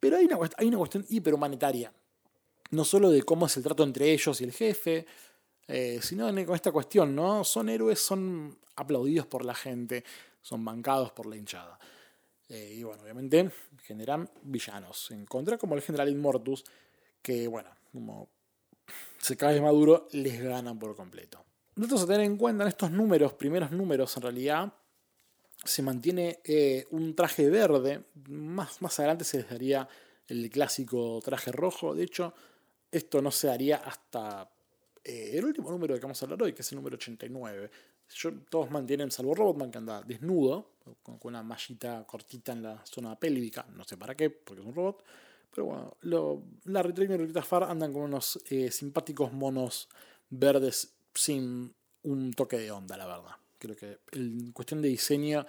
pero hay una, hay una cuestión hiperhumanitaria, no solo de cómo es el trato entre ellos y el jefe, eh, sino con esta cuestión, ¿no? Son héroes, son aplaudidos por la gente, son bancados por la hinchada. Eh, y bueno, obviamente generan villanos en contra, como el general Inmortus, que bueno, como se cae maduro, les ganan por completo. Datos a tener en cuenta en estos números, primeros números en realidad, se mantiene eh, un traje verde. Más, más adelante se les daría el clásico traje rojo. De hecho, esto no se daría hasta eh, el último número que vamos a hablar hoy, que es el número 89. todos mantienen, salvo Robotman, que anda desnudo, con, una mallita cortita en la zona pélvica. No sé para qué, porque es un robot. Pero bueno, lo, la Retrainer y Rita Far andan con unos eh, simpáticos monos verdes sin un toque de onda, la verdad. Creo que en cuestión de diseño,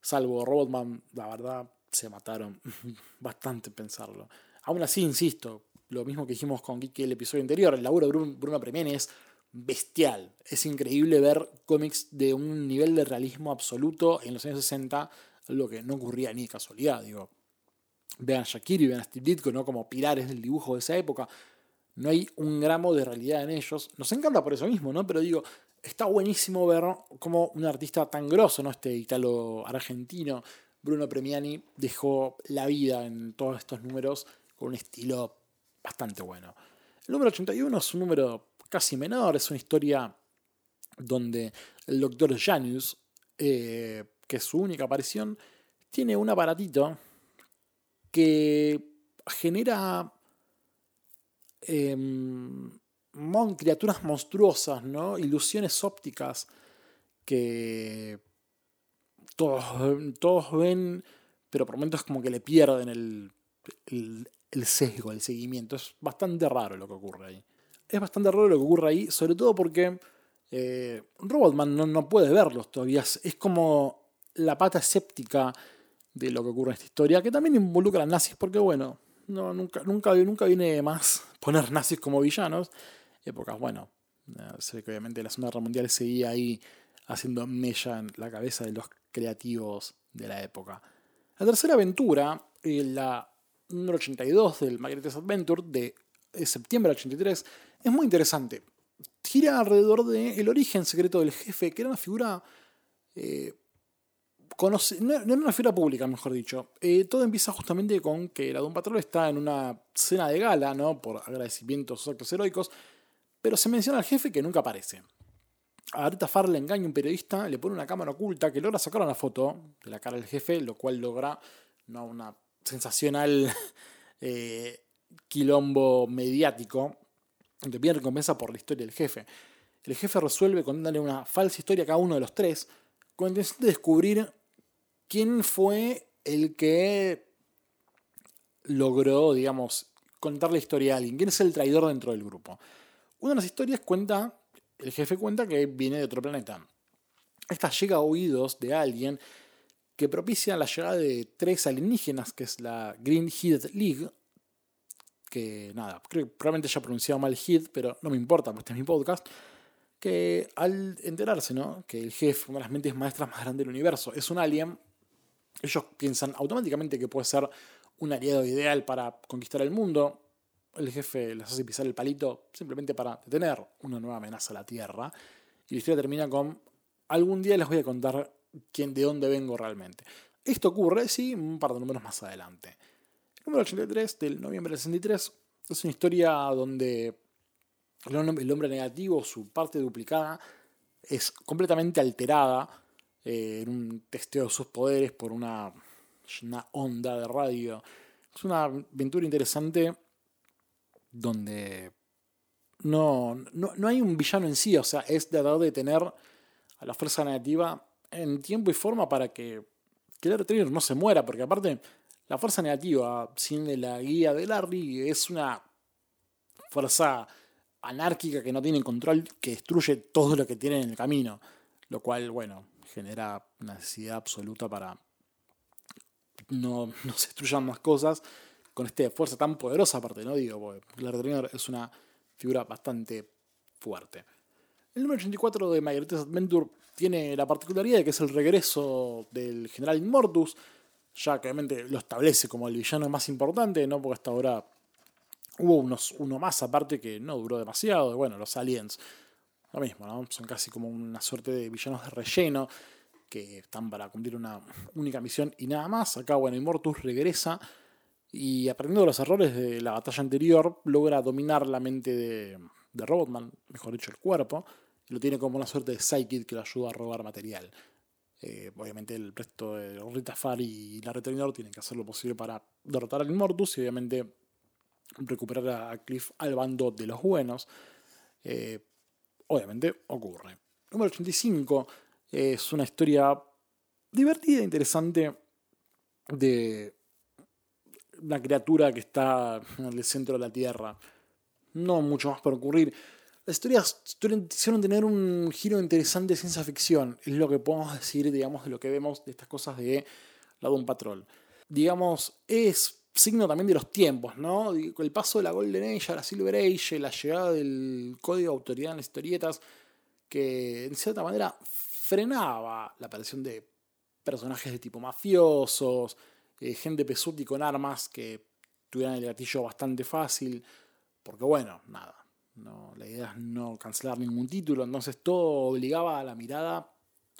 salvo Robotman, la verdad se mataron bastante pensarlo. Aún así, insisto, lo mismo que dijimos con Geek el episodio anterior, el laburo de Bruno, es bestial. Es increíble ver cómics de un nivel de realismo absoluto en los años 60, algo que no ocurría ni de casualidad. Digo, vean a Shakir y vean a Steve Ditko, ¿no? como pilares del dibujo de esa época. No hay un gramo de realidad en ellos. Nos encanta por eso mismo, ¿no? Pero digo, está buenísimo ver cómo un artista tan grosso, ¿no? Este italo-argentino, Bruno Premiani, dejó la vida en todos estos números con un estilo bastante bueno. El número 81 es un número casi menor, es una historia donde el doctor Janus, eh, que es su única aparición, tiene un aparatito que genera em, criaturas monstruosas, ¿no? Ilusiones ópticas que todos, todos ven, pero por momentos como que le pierden el, el, sesgo, el seguimiento. Es bastante raro lo que ocurre ahí. Es bastante raro lo que ocurre ahí, sobre todo porque eh, Robotman no, no puede verlos todavía. Es como la pata escéptica de lo que ocurre en esta historia, que también involucra a nazis, porque bueno, no, nunca, nunca, nunca viene más poner nazis como villanos épocas, bueno, sé que obviamente la Segunda Guerra Mundial seguía ahí haciendo mella en la cabeza de los creativos de la época. La tercera aventura, eh, la número 82 del Magnetic Adventure de septiembre del 83, es muy interesante. Gira alrededor del origen secreto del jefe, que era una figura... Eh, no, era una figura pública, mejor dicho. Eh, todo empieza justamente con que la Don Patrol está en una cena de gala, ¿no? Por agradecimiento a sus actos heroicos, pero se menciona al jefe que nunca aparece. A Rita Farr le engaña un periodista, le pone una cámara oculta que logra sacar una foto de la cara del jefe, lo cual logra ¿no? una sensacional eh, quilombo mediático que pide recompensa por la historia del jefe. El jefe resuelve contándole una falsa historia a cada uno de los tres con la intención de descubrir quién fue el que logró, digamos, contar la historia a alguien, quién es el traidor dentro del grupo. Una de las historias cuenta, el jefe cuenta que viene de otro planeta. Esta llega a oídos de alguien que propicia la llegada de tres alienígenas, que es la Green Head League, que nada, creo que probablemente ya pronunciado mal Head, pero no me importa, porque este es mi podcast, que al enterarse, ¿no? Que el jefe, una de las mentes maestras más grandes del universo, es un alien, ellos piensan automáticamente que puede ser un aliado ideal para conquistar el mundo, el jefe les hace pisar el palito simplemente para detener una nueva amenaza a la Tierra. Y la historia termina con, algún día les voy a contar quién, de dónde vengo realmente. Esto ocurre, sí, un par de números más adelante. El número 83 del noviembre del 63 es una historia donde el hombre negativo, su parte duplicada, es completamente alterada eh, en un testeo de sus poderes por una, una onda de radio. Es una aventura interesante donde no, no, hay un villano en sí, o sea, es tratar de tener a la fuerza negativa en tiempo y forma para que, que el no se muera, porque aparte la fuerza negativa, sin la guía de Larry, es una fuerza anárquica que no tiene control, que destruye todo lo que tiene en el camino, lo cual, bueno, genera necesidad absoluta para no, no se destruyan más cosas con esta fuerza tan poderosa aparte, ¿no? Digo, porque la Retrainer es una figura bastante fuerte. El número 84 de Margaret's Adventure tiene la particularidad de que es el regreso del general Immortus, ya que obviamente lo establece como el villano más importante, ¿no? Porque hasta ahora hubo unos, uno más aparte que no duró demasiado, bueno, los aliens, lo mismo, ¿no? Son casi como una suerte de villanos de relleno que están para cumplir una única misión y nada más. Acá, bueno, Immortus regresa y aprendiendo los errores de la batalla anterior, logra dominar la mente de, Robotman, mejor dicho, el cuerpo, y lo tiene como una suerte de psychic que lo ayuda a robar material. Eh, obviamente el resto de Rita Far y la Retrainer tienen que hacer lo posible para derrotar al Immortus y obviamente recuperar a Cliff al bando de los buenos. Eh, obviamente ocurre. Número 85 es una historia divertida, interesante de una criatura que está en el centro de la Tierra. No mucho más por ocurrir. Las historias hicieron tener un giro interesante de ciencia ficción. Es lo que podemos decir, digamos, de lo que vemos de estas cosas de la Doom Patrol. Digamos, es signo también de los tiempos, ¿no? El paso de la Golden Age la Silver Age, la llegada del código de autoridad en las historietas, que en cierta manera frenaba la aparición de personajes de tipo mafiosos, eh, gente pesuti con armas que tuvieran el gatillo bastante fácil, porque bueno, nada, no, la idea es no cancelar ningún título, entonces todo obligaba a la mirada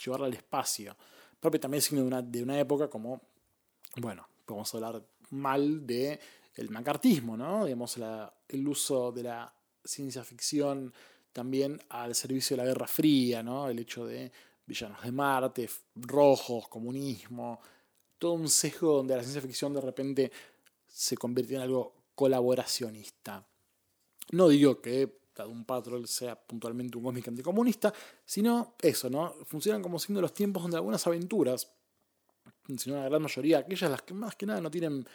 llevarla al espacio. Propio también signo de una, de una época como, bueno, podemos hablar mal de el macartismo, ¿no? Digamos, el uso de la ciencia ficción también al servicio de la Guerra Fría, ¿no? El hecho de villanos de Marte, rojos, comunismo, todo un sesgo donde la ciencia ficción de repente se convirtió en algo colaboracionista. No digo que un Patrol sea puntualmente un cómic anticomunista, sino eso, ¿no? Funcionan como siendo los tiempos donde algunas aventuras, sino la gran mayoría, aquellas las que más que nada no tienen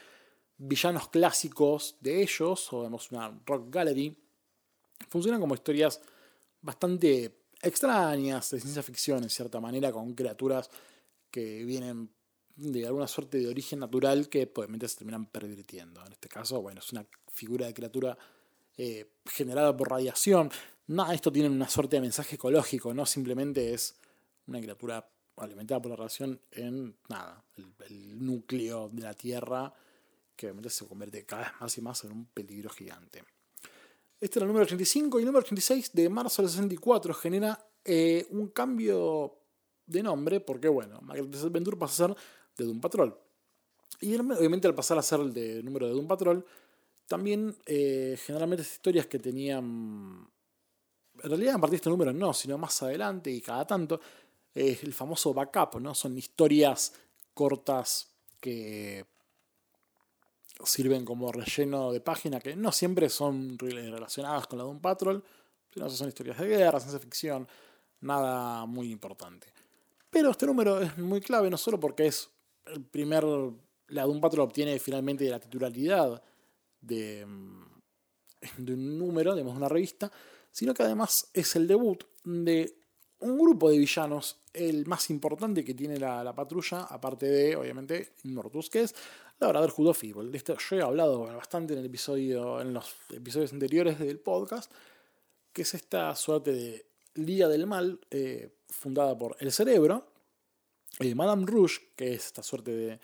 villanos clásicos de ellos, o vemos una rock gallery, funcionan como historias bastante extrañas de ciencia ficción, en cierta manera, con criaturas que vienen de alguna suerte de origen natural que probablemente se terminan pervirtiendo. En este caso, bueno, es una figura de criatura eh, generada por radiación. Nada, esto tiene una suerte de mensaje ecológico, no simplemente es una criatura alimentada por la radiación en nada, el, núcleo de la Tierra que obviamente se convierte cada vez más y más en un peligro gigante. Este era el número 85 y el número 86 de marzo del 64 genera eh, un cambio de nombre porque, bueno, Magnetic Adventure pasa a ser de Doom Patrol. Y obviamente al pasar a ser el de número de Doom Patrol, también eh, generalmente historias que tenían... En realidad a partir de este número no, sino más adelante y cada tanto, es el famoso backup, ¿no? Son historias cortas que sirven como relleno de página que no siempre son relacionadas con la Doom Patrol, sino que son historias de guerra, ciencia ficción, nada muy importante. Pero este número es muy clave no solo porque es el primer, la Doom Patrol obtiene finalmente la titularidad de, mm, de un número, digamos, una revista, sino que además es el debut de un grupo de villanos, el más importante que tiene la, patrulla, aparte de, obviamente, Immortus, que es la Brotherhood of Evil. De esto yo he hablado bastante en, el episodio, en los episodios anteriores del podcast, que es esta suerte de Liga del Mal, eh, fundada por El Cerebro, eh, Madame Rouge, que es esta suerte de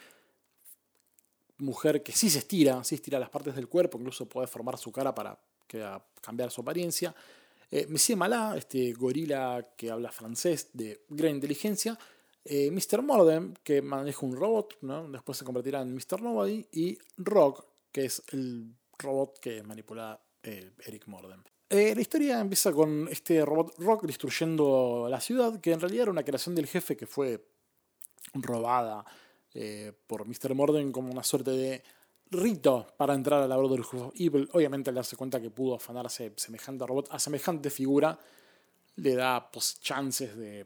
mujer que sí se estira, sí estira las partes del cuerpo, incluso puede formar su cara para cambiar su apariencia. Eh, Monsieur Malá, este gorila que habla francés de gran inteligencia. Eh, Mr. Morden, que maneja un robot, ¿no? después se convertirá en Mr. Nobody. Y Rock, que es el robot que manipula eh, Eric Morden. la historia empieza con este robot Rock destruyendo la ciudad, que en realidad era una creación del jefe que fue robada por Mr. Morden como una suerte de rito para entrar a la Brotherhood of Evil. Obviamente, al darse cuenta que pudo afanarse semejante robot, a semejante figura, le da pues, chances de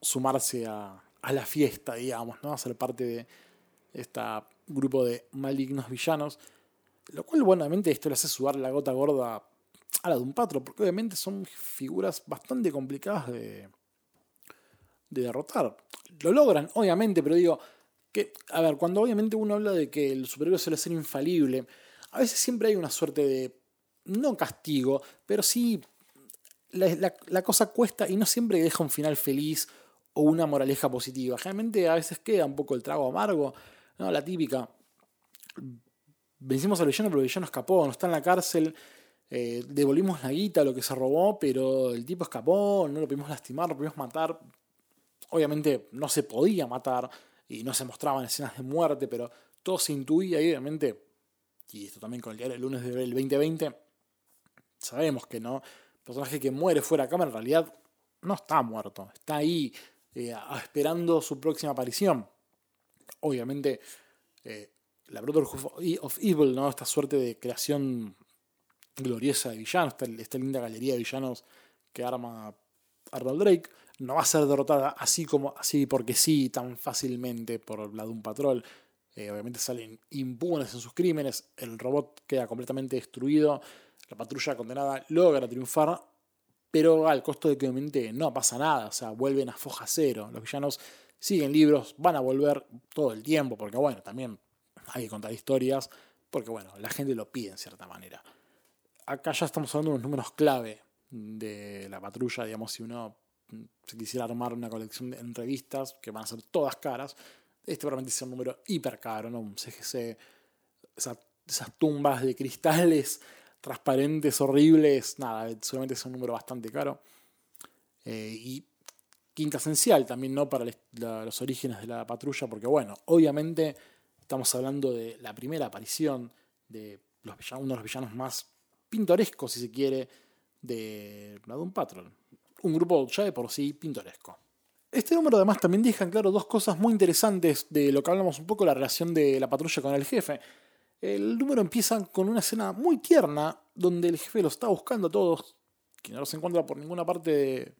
sumarse a, a, la fiesta, digamos, ¿no? A ser parte de este grupo de malignos villanos. Lo cual, buenamente, esto le hace sudar la gota gorda a la de un patro, porque obviamente son figuras bastante complicadas de, de derrotar. Lo logran, obviamente, pero digo, A ver, cuando obviamente uno habla de que el superhéroe suele ser infalible, a veces siempre hay una suerte de, no castigo, pero sí la, cosa cuesta y no siempre deja un final feliz o una moraleja positiva. Generalmente a veces queda un poco el trago amargo, ¿no? La típica. Vencimos al villano, pero el villano escapó, no está en la cárcel. eh, devolvimos la guita, lo que se robó, pero el tipo escapó, no lo pudimos lastimar, lo pudimos matar. Obviamente no se podía matar y no se mostraban escenas de muerte, pero todo se intuía y obviamente, y esto también con el diario del lunes del 2020, sabemos que no. El personaje que muere fuera de cámara en realidad no está muerto, está ahí eh, esperando su próxima aparición. Obviamente, eh, la Brotherhood of Evil, ¿no? esta suerte de creación gloriosa de villanos, esta linda galería de villanos que arma Arnold Drake, no va a ser derrotada así como así porque sí tan fácilmente por la Doom Patrol. Eh, obviamente salen impunes en sus crímenes, el robot queda completamente destruido, la patrulla condenada logra triunfar, pero al costo de que obviamente no pasa nada, o sea, vuelven a foja cero. Los villanos siguen libros, van a volver todo el tiempo, porque bueno, también hay que contar historias, porque bueno, la gente lo pide en cierta manera. Acá ya estamos hablando de unos números clave de la patrulla, digamos, si uno mm, quisiera armar una colección de- en revistas, que van a ser todas caras, este probablemente sea un número hiper caro, ¿no? Un CGC, esa- esas tumbas de cristales transparentes, horribles, nada, seguramente es un número bastante caro. Eh, y quinta esencial también, ¿no? Para los orígenes de la patrulla, porque bueno, obviamente estamos hablando de la primera aparición de los villanos, uno de los villanos más pintorescos, si se quiere, de la Doom Patrol. Un grupo ya de por sí pintoresco. Este número además también deja en claro dos cosas muy interesantes de lo que hablamos un poco, la relación de la patrulla con el jefe. El número empieza con una escena muy tierna donde el jefe lo está buscando a todos, que no los encuentra por ninguna parte de,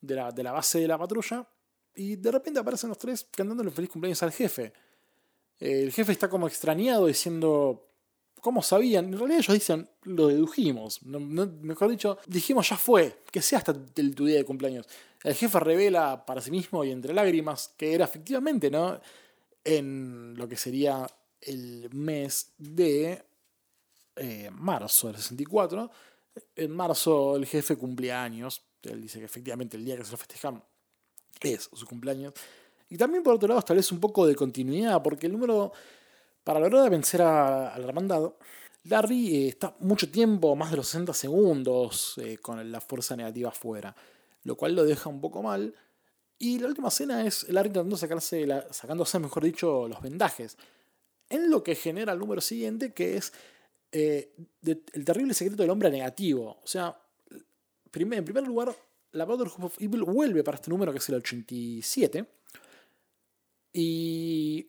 de la, de la base de la patrulla, y de repente aparecen los tres cantándole feliz cumpleaños al jefe. El jefe está como extrañado diciendo, ¿cómo sabían? En realidad ellos dicen, lo dedujimos. Mejor dicho, dijimos ya fue, que sea hasta el, tu día de cumpleaños. El jefe revela para sí mismo y entre lágrimas que era efectivamente, ¿no? En lo que sería el mes de eh, marzo del 64. En marzo el jefe cumplía años. Él dice que efectivamente el día que se lo festejan es su cumpleaños. Y también por otro lado establece un poco de continuidad, porque el número, para lograr vencer a, a la hermandad, Larry eh, está mucho tiempo, más de los 60 segundos, eh, con la fuerza negativa afuera, lo cual lo deja un poco mal. Y la última escena es Larry intentando sacarse, sacándose, mejor dicho, los vendajes. En lo que genera el número siguiente, que es eh, el terrible secreto del hombre negativo. O sea, en primer lugar, la Brotherhood of Evil vuelve para este número, que es el 87. Y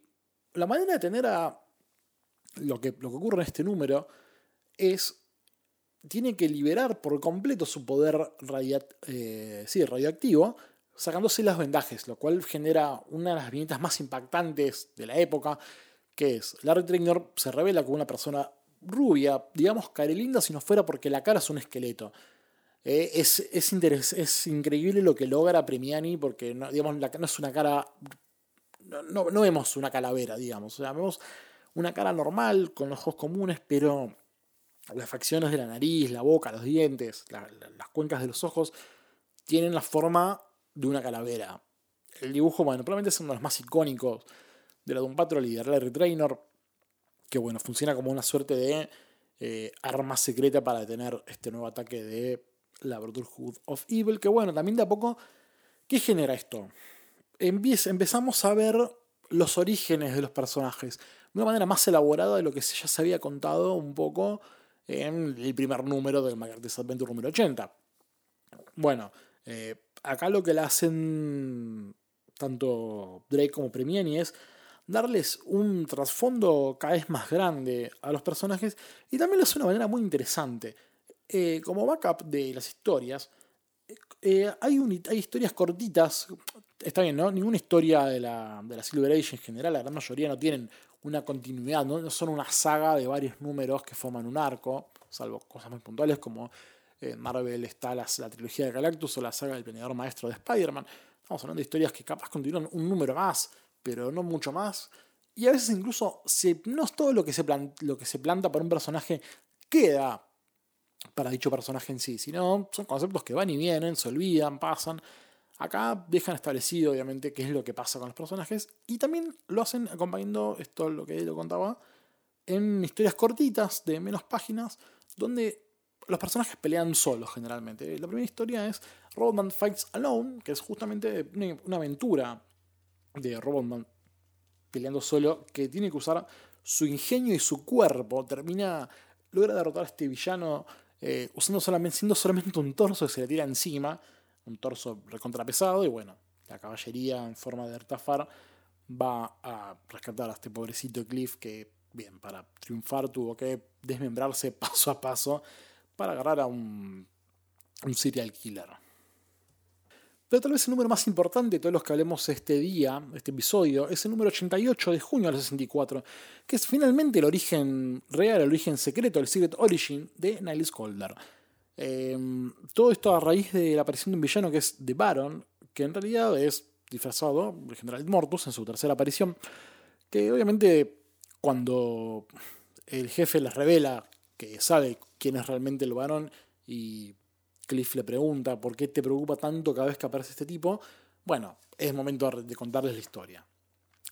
la manera de tener a lo que, lo que ocurre en este número es. Tiene que liberar por completo su poder radia- eh, sí, radioactivo, sacándose los vendajes, lo cual genera una de las viñetas más impactantes de la época, que es Larry Trainor se revela como una persona rubia, digamos carelinda si no fuera porque la cara es un esqueleto. Eh, es, es increíble lo que logra Premiani porque no, digamos, la- no es una cara no, no- vemos una calavera, digamos. O sea, vemos una cara normal, con ojos comunes, pero las facciones de la nariz, la boca, los dientes, la- la- las cuencas de los ojos, tienen la forma de una calavera. El dibujo, bueno, probablemente es uno de los más icónicos de la Doom Patrol y de Larry Trainor, que bueno, funciona como una suerte de eh, arma secreta para detener este nuevo ataque de la Brotherhood of Evil, que bueno, también de a poco, ¿qué genera esto? Empezamos a ver los orígenes de los personajes de una manera más elaborada de lo que ya se había contado un poco en el primer número del McCarthy's Adventure número 80. Bueno, eh, acá lo que le hacen tanto Drake como Premiani es darles un trasfondo cada vez más grande a los personajes y también lo hace de una manera muy interesante. Eh, como backup de las historias, eh, hay, hay historias cortitas, está bien, ¿no? Ninguna historia de la, de la Silver Age en general, la gran mayoría no tienen una continuidad, ¿no? Son una saga de varios números que forman un arco, salvo cosas muy puntuales como en Marvel está la, la trilogía de Galactus o la saga del planeador maestro de Spider-Man. Estamos hablando de historias que capaz continúan un número más, pero no mucho más. Y a veces incluso se, no es todo lo que, se lo que se planta para un personaje queda para dicho personaje en sí, sino son conceptos que van y vienen, se olvidan, pasan. Acá dejan establecido, obviamente, qué es lo que pasa con los personajes y también lo hacen acompañando, esto lo que lo contaba, en historias cortitas de menos páginas, donde los personajes pelean solos generalmente. La primera historia es Robotman Fights Alone, que es justamente una aventura de Robotman peleando solo, que tiene que usar su ingenio y su cuerpo. Termina, logra derrotar a este villano eh, usando solamente, siendo solamente un torso que se le tira encima, un torso recontrapesado, y bueno, la caballería en forma de Ertafar va a rescatar a este pobrecito Cliff que, bien, para triunfar tuvo que desmembrarse paso a paso para agarrar a un, un serial killer. Pero tal vez el número más importante de todos los que hablemos este día, este episodio, es el número 88 de junio del 64, que es finalmente el origen real, el origen secreto, el Secret Origin de Niles Calder. Em, todo esto a raíz de la aparición de un villano que es The Baron, que en realidad es disfrazado, el general Mortus, en su tercera aparición, que obviamente cuando el jefe les revela que sabe quién es realmente el Baron y Cliff le pregunta por qué te preocupa tanto cada vez que aparece este tipo. Bueno, es momento de contarles la historia.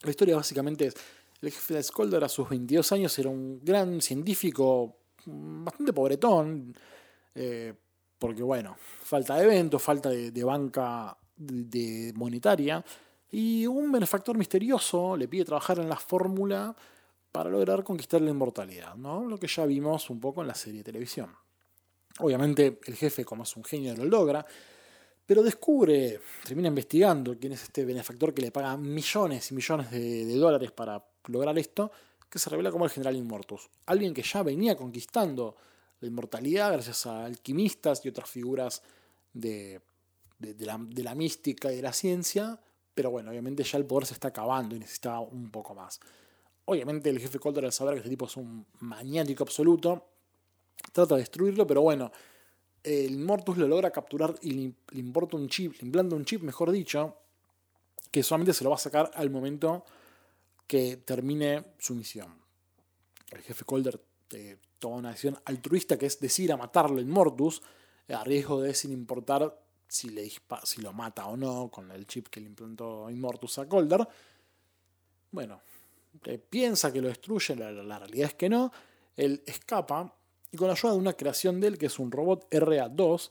La historia básicamente es, el jefe de Skolder a sus 22 años era un gran científico, bastante pobretón, eh, porque bueno, falta de eventos, falta de, banca de, monetaria, y un benefactor misterioso le pide trabajar en la fórmula para lograr conquistar la inmortalidad, ¿no? lo que ya vimos un poco en la serie de televisión. Obviamente el jefe, como es un genio, lo logra, pero descubre, termina investigando quién es este benefactor que le paga millones y millones de, dólares para lograr esto, que se revela como el general Immortus. Alguien que ya venía conquistando la inmortalidad gracias a alquimistas y otras figuras de, la, mística y de la ciencia, pero bueno, obviamente ya el poder se está acabando y necesitaba un poco más. Obviamente el jefe Coulter al saber que este tipo es un maniático absoluto, trata de destruirlo, pero bueno, el Mortus lo logra capturar y le, importa un chip, le implanta un chip, mejor dicho, que solamente se lo va a sacar al momento que termine su misión. El jefe Calder eh, toma una decisión altruista que es decir a matarlo en Mortus, a riesgo de sin importar si, le si lo mata o no con el chip que le implantó Immortus a Calder. Bueno, eh, piensa que lo destruye, la, la realidad es que no. Él escapa y con la ayuda de una creación de él, que es un robot RA2,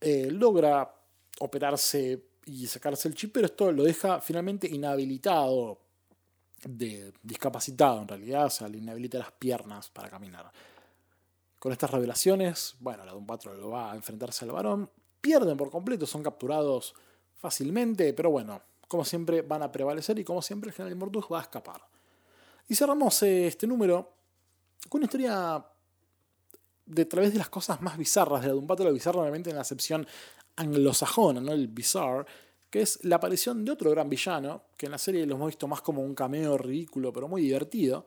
eh, logra operarse y sacarse el chip, pero esto lo deja finalmente inhabilitado, de, discapacitado en realidad, o sea, le inhabilita las piernas para caminar. Con estas revelaciones, bueno, la un Patrol lo va a enfrentarse al varón, pierden por completo, son capturados fácilmente, pero bueno, como siempre van a prevalecer y como siempre el general Mortus va a escapar. Y cerramos eh, este número con una historia de través de las cosas más bizarras de la Doom Patrol, bizarro obviamente en la acepción anglosajona, ¿no? el bizarre, que es la aparición de otro gran villano, que en la serie lo hemos visto más como un cameo ridículo, pero muy divertido,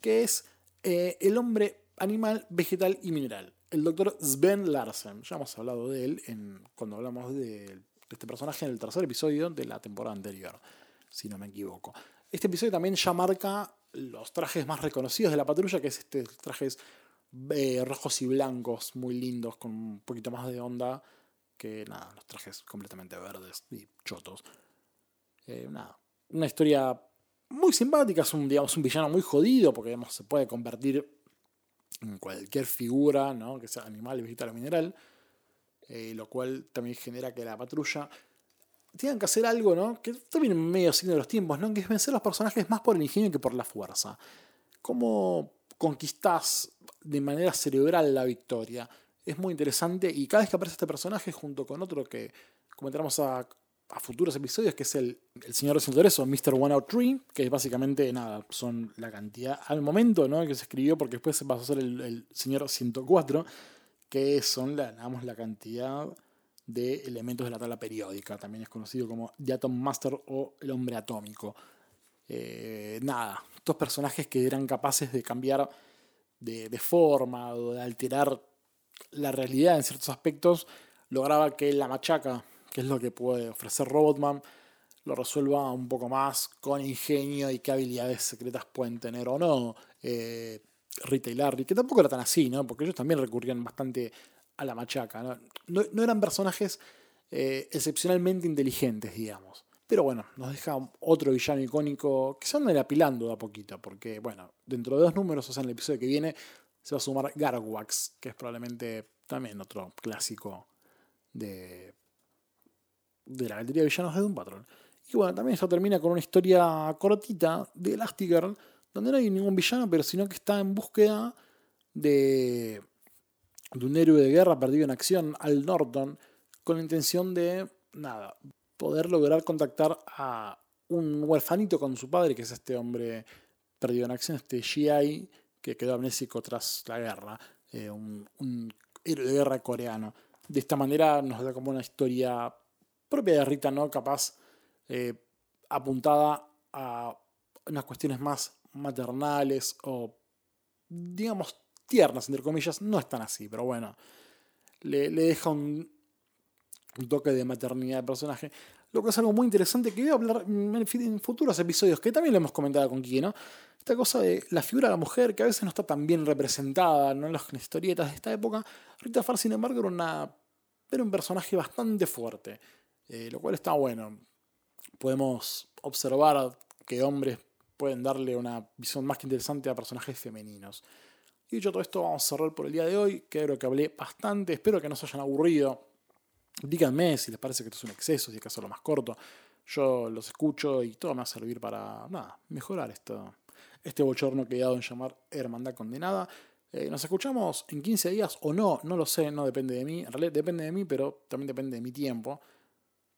que es eh, el hombre animal, vegetal y mineral, el doctor Sven Larsen. Ya hemos hablado de él en, cuando hablamos de, este personaje en el tercer episodio de la temporada anterior, si no me equivoco. Este episodio también ya marca los trajes más reconocidos de la patrulla, que es este trajes eh, rojos y blancos muy lindos, con un poquito más de onda que nada, los trajes completamente verdes y chotos. Eh, una historia muy simpática, es un, digamos, un villano muy jodido, porque se puede convertir en cualquier figura, ¿no? que sea animal, vegetal o mineral, eh, lo cual también genera que la patrulla tengan que hacer algo, ¿no? que también medio signo de los tiempos, ¿no? que es vencer a los personajes más por el ingenio que por la fuerza. ¿Cómo conquistás de manera cerebral la victoria. Es muy interesante y cada vez que aparece este personaje junto con otro que comentaremos a, futuros episodios, que es el, el señor o Mr. 103, que es básicamente nada, son la cantidad al momento ¿no? que se escribió, porque después se pasó a ser el, señor 104, que son la, la cantidad de elementos de la tabla periódica. También es conocido como The Atom Master o el hombre atómico. Eh, nada, estos personajes que eran capaces de cambiar de, forma o de alterar la realidad en ciertos aspectos, lograba que la machaca, que es lo que puede ofrecer Robotman, lo resuelva un poco más con ingenio y qué habilidades secretas pueden tener o no. Eh, Rita y Larry, que tampoco era tan así, ¿no? Porque ellos también recurrían bastante a la machaca, ¿no? No, eran personajes eh, excepcionalmente inteligentes, digamos. Pero bueno, nos deja otro villano icónico que se anda apilando de a poquito, porque bueno, dentro de dos números, o sea, en el episodio que viene, se va a sumar Garwax, que es probablemente también otro clásico de, de la galería de villanos de Doom Patrol. Y bueno, también esto termina con una historia cortita de Elastigirl, donde no hay ningún villano, pero sino que está en búsqueda de, de un héroe de guerra perdido en acción, Al Norton, con la intención de, nada, poder lograr contactar a un huerfanito con su padre, que es este hombre perdido en acción, este GI, que quedó amnésico tras la guerra, eh, un, héroe de guerra coreano. De esta manera nos da como una historia propia de Rita, ¿no? Capaz eh, apuntada a unas cuestiones más maternales o, digamos, tiernas, entre comillas. No es tan así, pero bueno, le, deja un, un toque de maternidad al personaje. Lo que es algo muy interesante que voy a hablar en futuros episodios, que también lo hemos comentado con Kino. Esta cosa de la figura de la mujer, que a veces no está tan bien representada ¿no? en las historietas de esta época. Rita Farr, sin embargo, era, una, era un personaje bastante fuerte, eh, lo cual está bueno. Podemos observar que hombres pueden darle una visión más que interesante a personajes femeninos. Y dicho todo esto, vamos a cerrar por el día de hoy. Creo que hablé bastante. Espero que no se hayan aburrido. Díganme si les parece que esto es un exceso, si es lo más corto. Yo los escucho y todo me va a servir para nada, mejorar esto, este bochorno que he dado en llamar Hermandad Condenada. Eh, nos escuchamos en 15 días o no, no lo sé, no depende de mí. En realidad depende de mí, pero también depende de mi tiempo.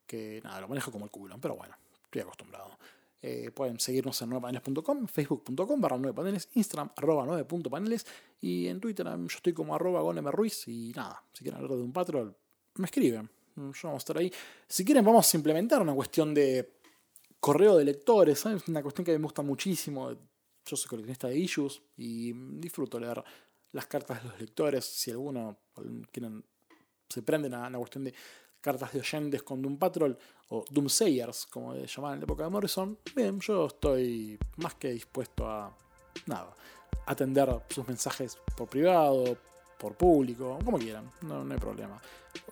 Que nada, lo manejo como el culo, pero bueno, estoy acostumbrado. Eh, pueden seguirnos en 9paneles.com, facebook.com barra 9paneles, Instagram arroba 9.paneles y en Twitter yo estoy como arroba Ruiz y nada, si quieren hablar de un patrol, me escriben. Yo vamos a estar ahí. Si quieren vamos a implementar una cuestión de correo de lectores, Es una cuestión que me gusta muchísimo. Yo soy coleccionista de issues y disfruto leer las cartas de los lectores. Si alguno quieren, se prenden a una cuestión de cartas de oyentes con Doom Patrol o Doomsayers, como llamaban en la época de Morrison, bien, yo estoy más que dispuesto a nada, atender sus mensajes por privado, por público, como quieran, no, hay problema.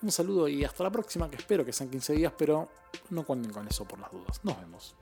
Un saludo y hasta la próxima, que espero que sean 15 días, pero no cuenten con eso por las dudas. Nos vemos.